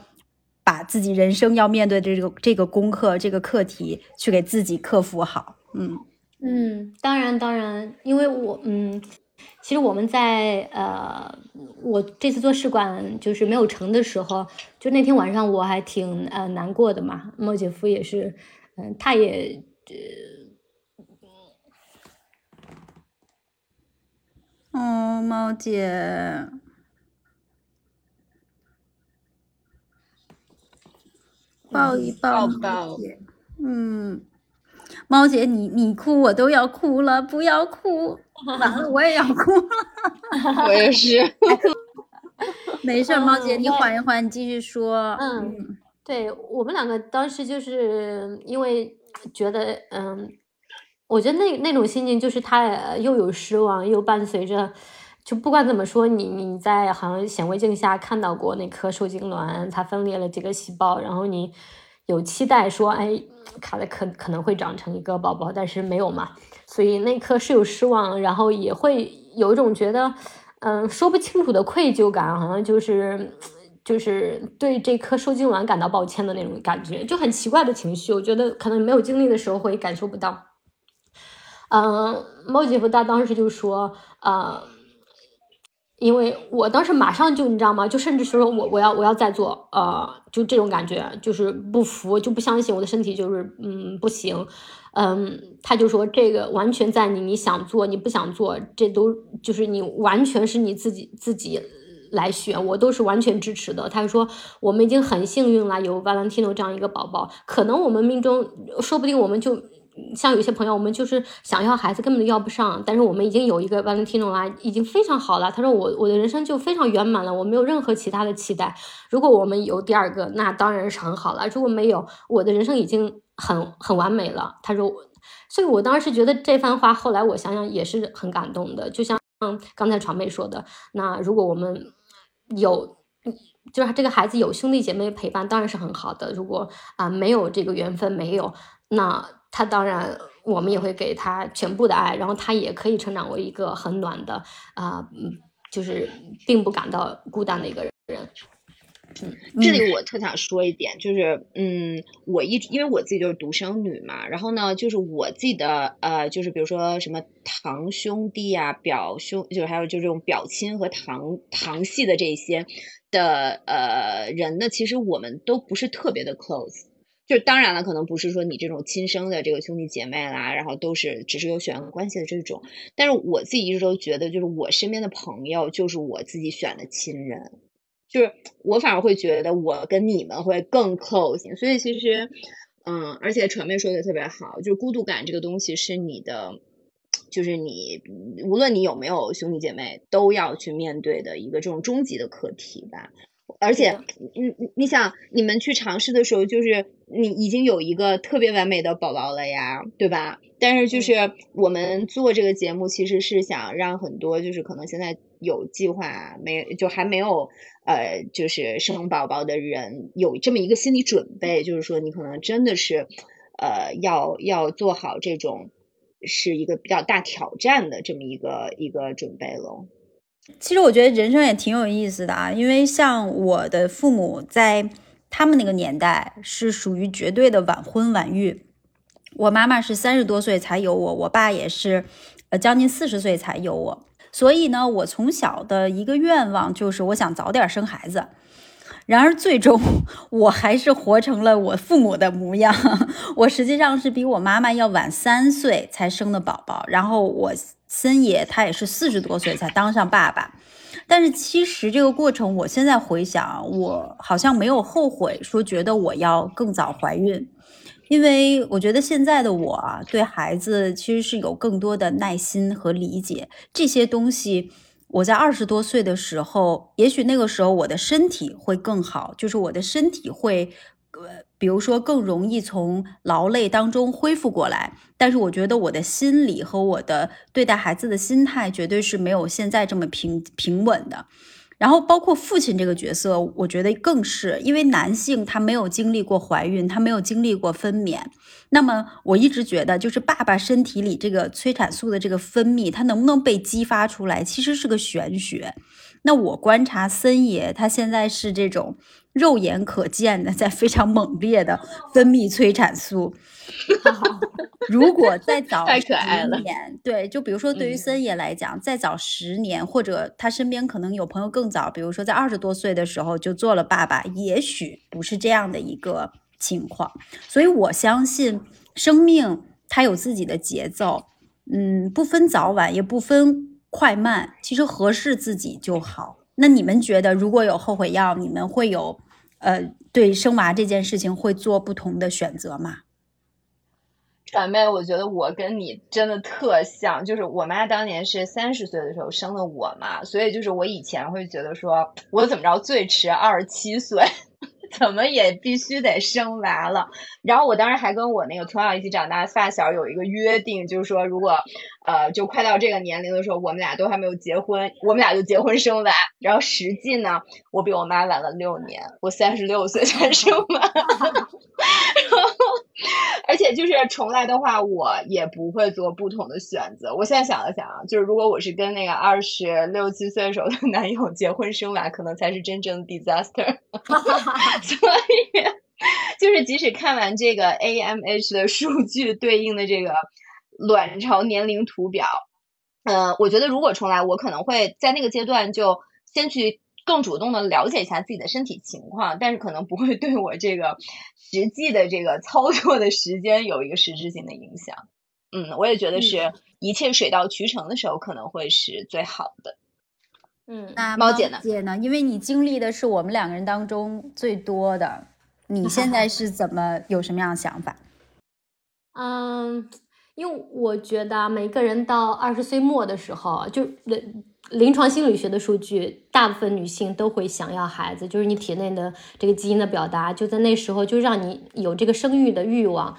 把自己人生要面对的这个这个功课、这个课题去给自己克服好。嗯嗯，当然当然，因为我嗯。其实我们在呃，我这次做试管就是没有成的时候，就那天晚上我还挺呃难过的嘛。猫姐夫也是，嗯，他也呃，哦，猫姐，抱一抱猫姐，嗯。猫姐，你你哭我都要哭了，不要哭，完了我也要哭了。我也是。没事，猫姐，你缓一缓，你继续说。嗯，对我们两个当时就是因为觉得，嗯，我觉得那那种心情就是他又有失望，又伴随着，就不管怎么说，你你在好像显微镜下看到过那颗受精卵，它分裂了几个细胞，然后你。有期待说，哎，卡的可可能会长成一个宝宝，但是没有嘛，所以那刻是有失望，然后也会有一种觉得，嗯，说不清楚的愧疚感，好像就是就是对这颗受精卵感到抱歉的那种感觉，就很奇怪的情绪。我觉得可能没有经历的时候会感受不到。嗯，猫姐夫他当时就说，啊。因为我当时马上就你知道吗？就甚至是说我我要我要再做，呃，就这种感觉，就是不服，就不相信我的身体就是嗯不行，嗯，他就说这个完全在你，你想做你不想做，这都就是你完全是你自己自己来选，我都是完全支持的。他说我们已经很幸运了，有 Valentino 这样一个宝宝，可能我们命中说不定我们就。像有些朋友，我们就是想要孩子，根本就要不上。但是我们已经有一个 Valentino 啦，已经非常好了。他说我我的人生就非常圆满了，我没有任何其他的期待。如果我们有第二个，那当然是很好了。如果没有，我的人生已经很很完美了。他说，所以我当时觉得这番话，后来我想想也是很感动的。就像刚才传妹说的，那如果我们有，就是这个孩子有兄弟姐妹陪伴，当然是很好的。如果啊没有这个缘分，没有那。他当然，我们也会给他全部的爱，然后他也可以成长为一个很暖的啊，嗯，就是并不感到孤单的一个人。嗯，这里我特想说一点，就是嗯，我一直因为我自己就是独生女嘛，然后呢，就是我自己的呃，就是比如说什么堂兄弟啊、表兄，就是还有就这种表亲和堂堂系的这些的呃人呢，其实我们都不是特别的 close。就当然了，可能不是说你这种亲生的这个兄弟姐妹啦，然后都是只是有血缘关系的这种。但是我自己一直都觉得，就是我身边的朋友就是我自己选的亲人，就是我反而会觉得我跟你们会更 close。所以其实，嗯，而且传媒说的特别好，就是孤独感这个东西是你的，就是你无论你有没有兄弟姐妹，都要去面对的一个这种终极的课题吧。而且，你你你想，你们去尝试的时候，就是你已经有一个特别完美的宝宝了呀，对吧？但是就是我们做这个节目，其实是想让很多就是可能现在有计划没就还没有呃就是生宝宝的人有这么一个心理准备，就是说你可能真的是呃要要做好这种是一个比较大挑战的这么一个一个准备了。其实我觉得人生也挺有意思的啊，因为像我的父母在他们那个年代是属于绝对的晚婚晚育。我妈妈是三十多岁才有我，我爸也是，呃，将近四十岁才有我。所以呢，我从小的一个愿望就是我想早点生孩子。然而，最终我还是活成了我父母的模样。我实际上是比我妈妈要晚三岁才生的宝宝。然后我森爷他也是四十多岁才当上爸爸。但是其实这个过程，我现在回想，我好像没有后悔，说觉得我要更早怀孕。因为我觉得现在的我，对孩子其实是有更多的耐心和理解。这些东西，我在二十多岁的时候，也许那个时候我的身体会更好，就是我的身体会，呃，比如说更容易从劳累当中恢复过来。但是我觉得我的心理和我的对待孩子的心态，绝对是没有现在这么平平稳的。然后包括父亲这个角色，我觉得更是因为男性他没有经历过怀孕，他没有经历过分娩。那么我一直觉得，就是爸爸身体里这个催产素的这个分泌，它能不能被激发出来，其实是个玄学。那我观察森爷，他现在是这种肉眼可见的，在非常猛烈的分泌催产素。如果再 早十年，对，就比如说对于森爷来讲，再早十年，或者他身边可能有朋友更早，比如说在二十多岁的时候就做了爸爸，也许不是这样的一个情况。所以我相信生命它有自己的节奏，嗯，不分早晚，也不分快慢，其实合适自己就好。那你们觉得如果有后悔药，你们会有呃对生娃这件事情会做不同的选择吗？传妹，我觉得我跟你真的特像，就是我妈当年是三十岁的时候生的我嘛，所以就是我以前会觉得说，我怎么着最迟二十七岁。怎么也必须得生娃了，然后我当时还跟我那个从小一起长大的发小有一个约定，就是说如果呃就快到这个年龄的时候，我们俩都还没有结婚，我们俩就结婚生娃。然后实际呢，我比我妈晚了六年，我三十六岁才生娃。然后而且就是重来的话，我也不会做不同的选择。我现在想了想啊，就是如果我是跟那个二十六七岁时候的男友结婚生娃，可能才是真正的 disaster。所以，就是即使看完这个 AMH 的数据对应的这个卵巢年龄图表，呃，我觉得如果重来，我可能会在那个阶段就先去更主动的了解一下自己的身体情况，但是可能不会对我这个实际的这个操作的时间有一个实质性的影响。嗯，我也觉得是一切水到渠成的时候，可能会是最好的。嗯，那猫姐呢？姐呢？因为你经历的是我们两个人当中最多的，你现在是怎么有什么样的想法？嗯，因为我觉得每个人到二十岁末的时候，就临临床心理学的数据，大部分女性都会想要孩子，就是你体内的这个基因的表达，就在那时候就让你有这个生育的欲望。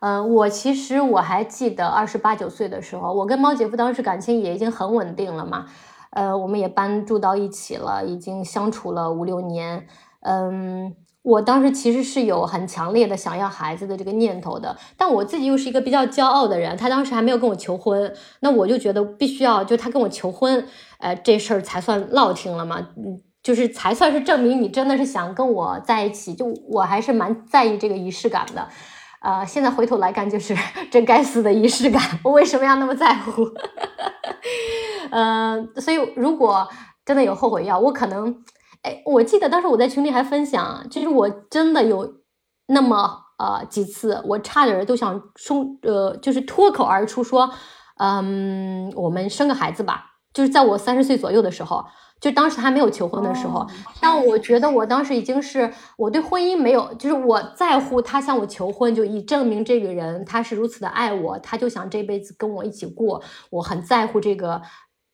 嗯，我其实我还记得二十八九岁的时候，我跟猫姐夫当时感情也已经很稳定了嘛。呃，我们也搬住到一起了，已经相处了五六年。嗯，我当时其实是有很强烈的想要孩子的这个念头的，但我自己又是一个比较骄傲的人。他当时还没有跟我求婚，那我就觉得必须要就他跟我求婚，呃，这事儿才算落听了嘛。嗯，就是才算是证明你真的是想跟我在一起。就我还是蛮在意这个仪式感的。呃，现在回头来看，就是 真该死的仪式感，我为什么要那么在乎？嗯，所以如果真的有后悔药，我可能，哎，我记得当时我在群里还分享，就是我真的有那么呃几次，我差点都想说，呃，就是脱口而出说，嗯，我们生个孩子吧，就是在我三十岁左右的时候。就当时还没有求婚的时候，但我觉得我当时已经是我对婚姻没有，就是我在乎他向我求婚，就以证明这个人他是如此的爱我，他就想这辈子跟我一起过，我很在乎这个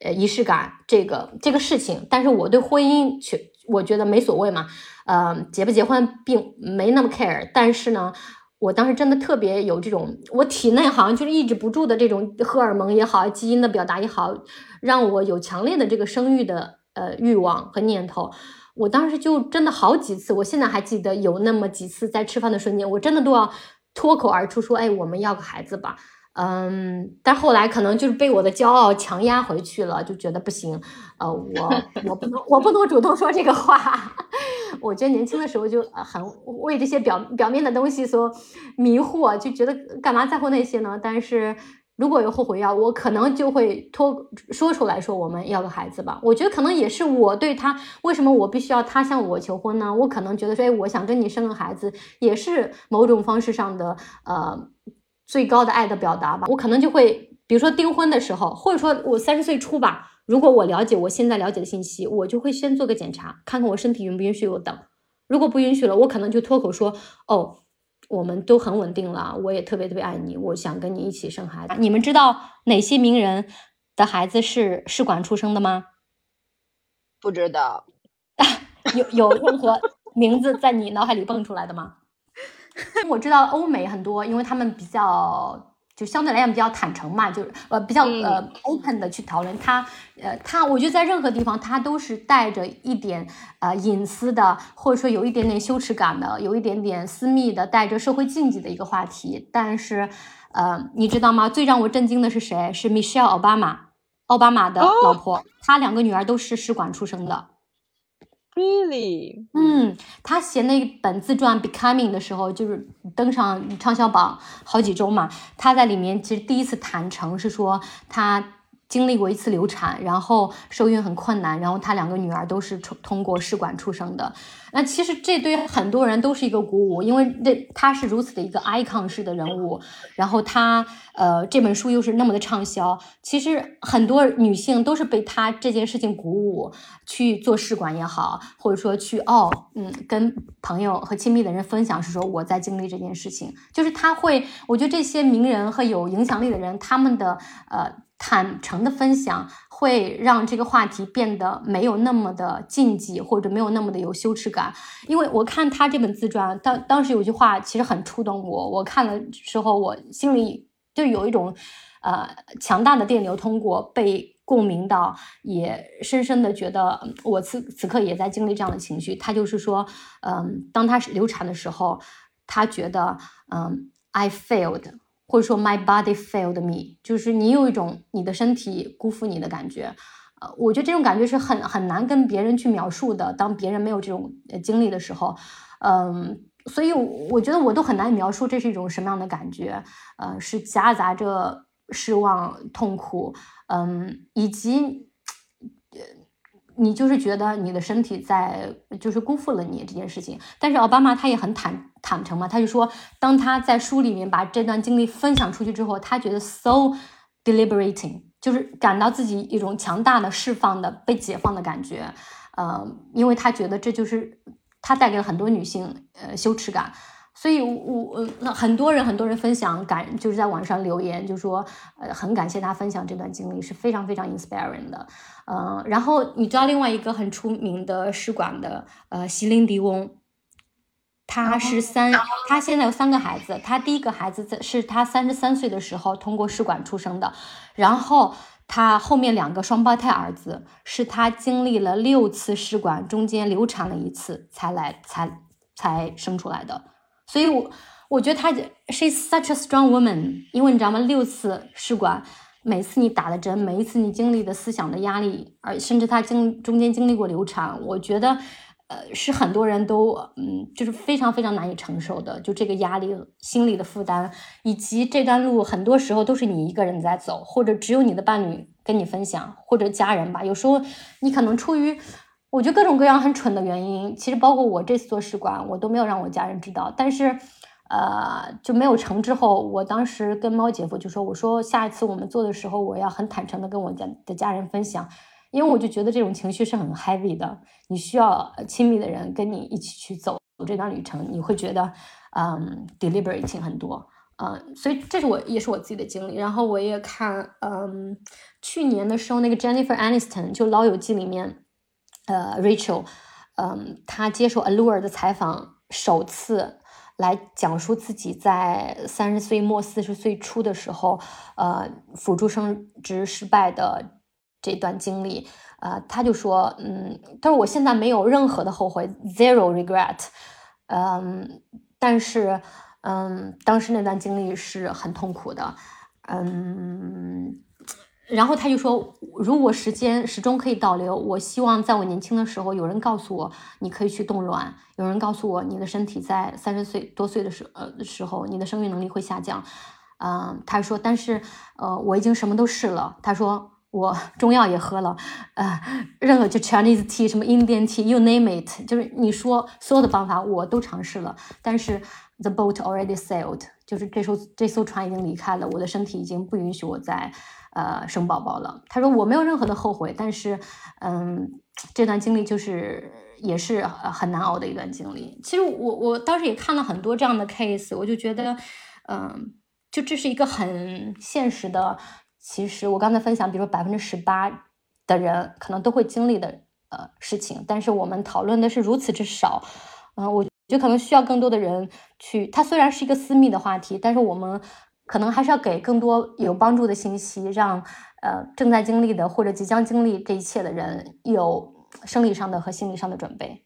呃仪式感这个这个事情。但是我对婚姻却我觉得没所谓嘛，呃，结不结婚并没那么 care。但是呢，我当时真的特别有这种，我体内好像就是抑制不住的这种荷尔蒙也好，基因的表达也好，让我有强烈的这个生育的。呃，欲望和念头，我当时就真的好几次，我现在还记得有那么几次，在吃饭的瞬间，我真的都要脱口而出说：“哎，我们要个孩子吧。”嗯，但后来可能就是被我的骄傲强压回去了，就觉得不行，呃，我 我不能我不能主动说这个话。我觉得年轻的时候就很为这些表表面的东西所迷惑，就觉得干嘛在乎那些呢？但是如果有后悔药，我可能就会脱说出来说我们要个孩子吧。我觉得可能也是我对他为什么我必须要他向我求婚呢？我可能觉得说，哎，我想跟你生个孩子，也是某种方式上的呃。最高的爱的表达吧，我可能就会，比如说订婚的时候，或者说我三十岁初吧，如果我了解我现在了解的信息，我就会先做个检查，看看我身体允不允许我等。如果不允许了，我可能就脱口说，哦，我们都很稳定了，我也特别特别爱你，我想跟你一起生孩子。你们知道哪些名人的孩子是试管出生的吗？不知道，有有任何名字在你脑海里蹦出来的吗？我知道欧美很多，因为他们比较就相对来讲比较坦诚嘛，就是呃比较呃 open 的去讨论他呃他，我觉得在任何地方他都是带着一点呃隐私的，或者说有一点点羞耻感的，有一点点私密的，带着社会禁忌的一个话题。但是呃你知道吗？最让我震惊的是谁？是 Michelle 奥巴马，奥巴马的老婆，她两个女儿都是试管出生的。Really？嗯，他写那本自传《Becoming》的时候，就是登上畅销榜好几周嘛。他在里面其实第一次坦诚是说他。经历过一次流产，然后受孕很困难，然后他两个女儿都是通通过试管出生的。那其实这对很多人都是一个鼓舞，因为这他是如此的一个 icon 式的人物，然后他呃这本书又是那么的畅销，其实很多女性都是被他这件事情鼓舞去做试管也好，或者说去哦嗯跟朋友和亲密的人分享，是说我在经历这件事情，就是他会，我觉得这些名人和有影响力的人，他们的呃。坦诚的分享会让这个话题变得没有那么的禁忌，或者没有那么的有羞耻感。因为我看他这本自传，当当时有句话其实很触动我，我看了之后，我心里就有一种呃强大的电流通过，被共鸣到，也深深的觉得我此此刻也在经历这样的情绪。他就是说，嗯，当他流产的时候，他觉得，嗯，I failed。或者说，my body failed me，就是你有一种你的身体辜负你的感觉，呃，我觉得这种感觉是很很难跟别人去描述的。当别人没有这种经历的时候，嗯，所以我觉得我都很难描述这是一种什么样的感觉，呃，是夹杂着失望、痛苦，嗯，以及。你就是觉得你的身体在就是辜负了你这件事情，但是奥巴马他也很坦坦诚嘛，他就说，当他在书里面把这段经历分享出去之后，他觉得 so deliberating，就是感到自己一种强大的释放的被解放的感觉，呃，因为他觉得这就是他带给了很多女性呃羞耻感。所以，我那很多人很多人分享感，就是在网上留言，就说，呃，很感谢他分享这段经历，是非常非常 inspiring 的，嗯，然后你知道另外一个很出名的试管的，呃，席琳迪翁，他是三，他现在有三个孩子，他第一个孩子在是他三十三岁的时候通过试管出生的，然后他后面两个双胞胎儿子是他经历了六次试管，中间流产了一次才来才才生出来的。所以，我我觉得她 she's such a strong woman，因为你知道吗？六次试管，每次你打的针，每一次你经历的思想的压力，而甚至她经中间经历过流产，我觉得，呃，是很多人都嗯，就是非常非常难以承受的，就这个压力、心理的负担，以及这段路很多时候都是你一个人在走，或者只有你的伴侣跟你分享，或者家人吧。有时候你可能出于。我觉得各种各样很蠢的原因，其实包括我这次做试管，我都没有让我家人知道。但是，呃，就没有成之后，我当时跟猫姐夫就说：“我说下一次我们做的时候，我要很坦诚的跟我家的家人分享，因为我就觉得这种情绪是很 heavy 的，你需要亲密的人跟你一起去走这段旅程，你会觉得，嗯，deliberating 很多，嗯，所以这是我也是我自己的经历。然后我也看，嗯，去年的时候那个 Jennifer Aniston 就《老友记》里面。呃，Rachel，嗯，她接受 Allure 的采访，首次来讲述自己在三十岁末四十岁初的时候，呃，辅助生殖失败的这段经历。呃，他就说，嗯，但是我现在没有任何的后悔，zero regret。嗯，但是，嗯，当时那段经历是很痛苦的。嗯，然后他就说，如果时间始终可以倒流，我希望在我年轻的时候，有人告诉我你可以去冻卵，有人告诉我你的身体在三十岁多岁的时呃时候，你的生育能力会下降。嗯，他说，但是呃，我已经什么都试了。他说。我中药也喝了，呃，任何就 Chinese tea 什么 Indian tea，you name it，就是你说所有的方法我都尝试了，但是 the boat already sailed，就是这艘这艘船已经离开了，我的身体已经不允许我再呃生宝宝了。他说我没有任何的后悔，但是嗯，这段经历就是也是很难熬的一段经历。其实我我当时也看了很多这样的 case，我就觉得嗯，就这是一个很现实的。其实我刚才分享，比如说百分之十八的人可能都会经历的呃事情，但是我们讨论的是如此之少，嗯，我觉得可能需要更多的人去。它虽然是一个私密的话题，但是我们可能还是要给更多有帮助的信息，让呃正在经历的或者即将经历这一切的人有生理上的和心理上的准备。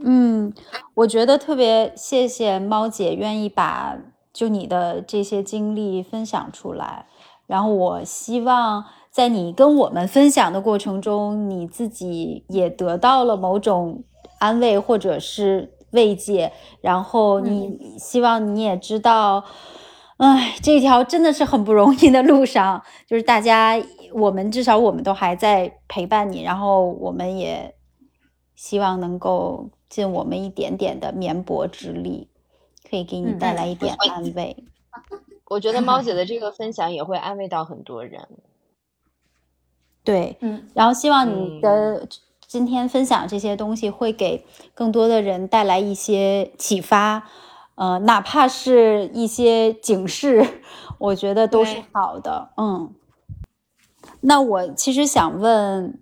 嗯，我觉得特别谢谢猫姐愿意把就你的这些经历分享出来。然后我希望在你跟我们分享的过程中，你自己也得到了某种安慰或者是慰藉。然后你希望你也知道，哎，这条真的是很不容易的路上，就是大家，我们至少我们都还在陪伴你。然后我们也希望能够尽我们一点点的绵薄之力，可以给你带来一点安慰。我觉得猫姐 的这个分享也会安慰到很多人，对，嗯，然后希望你的今天分享这些东西会给更多的人带来一些启发，呃，哪怕是一些警示，我觉得都是好的，嗯。那我其实想问，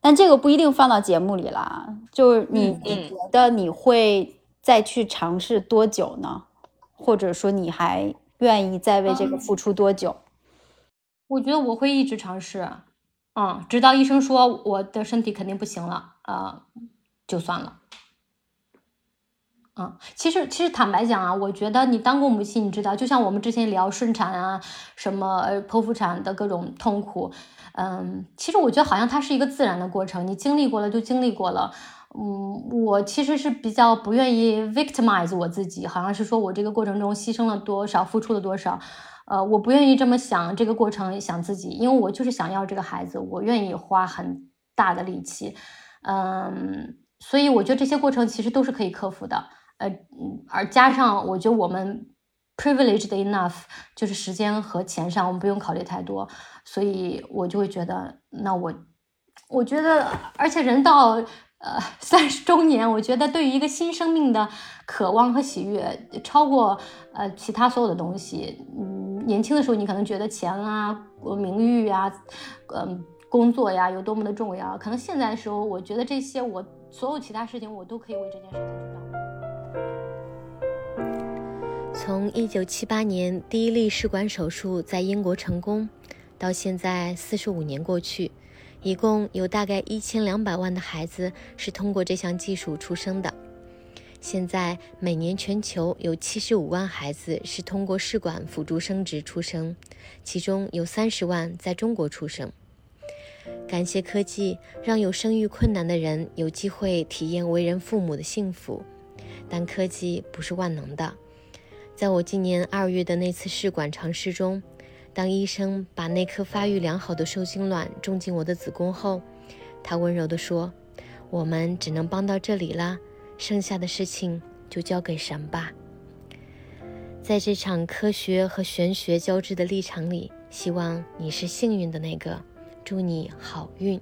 但这个不一定放到节目里啦，就是你你觉得你会再去尝试多久呢？或者说你还？愿意再为这个付出多久？我觉得我会一直尝试，嗯，直到医生说我的身体肯定不行了，呃，就算了。嗯，其实其实坦白讲啊，我觉得你当过母亲，你知道，就像我们之前聊顺产啊，什么剖腹产的各种痛苦，嗯，其实我觉得好像它是一个自然的过程，你经历过了就经历过了。嗯，我其实是比较不愿意 victimize 我自己，好像是说我这个过程中牺牲了多少，付出了多少，呃，我不愿意这么想这个过程，想自己，因为我就是想要这个孩子，我愿意花很大的力气，嗯，所以我觉得这些过程其实都是可以克服的，呃，而加上我觉得我们 privileged enough，就是时间和钱上我们不用考虑太多，所以我就会觉得，那我，我觉得，而且人到。呃，三十周年，我觉得对于一个新生命的渴望和喜悦，超过呃其他所有的东西。嗯，年轻的时候你可能觉得钱啊、名誉啊、嗯工作呀有多么的重要，可能现在的时候，我觉得这些我所有其他事情我都可以为这件事情去从一九七八年第一例试管手术在英国成功，到现在四十五年过去。一共有大概一千两百万的孩子是通过这项技术出生的。现在每年全球有七十五万孩子是通过试管辅助生殖出生，其中有三十万在中国出生。感谢科技，让有生育困难的人有机会体验为人父母的幸福。但科技不是万能的。在我今年二月的那次试管尝试中。当医生把那颗发育良好的受精卵种进我的子宫后，他温柔地说：“我们只能帮到这里了，剩下的事情就交给神吧。”在这场科学和玄学交织的立场里，希望你是幸运的那个，祝你好运。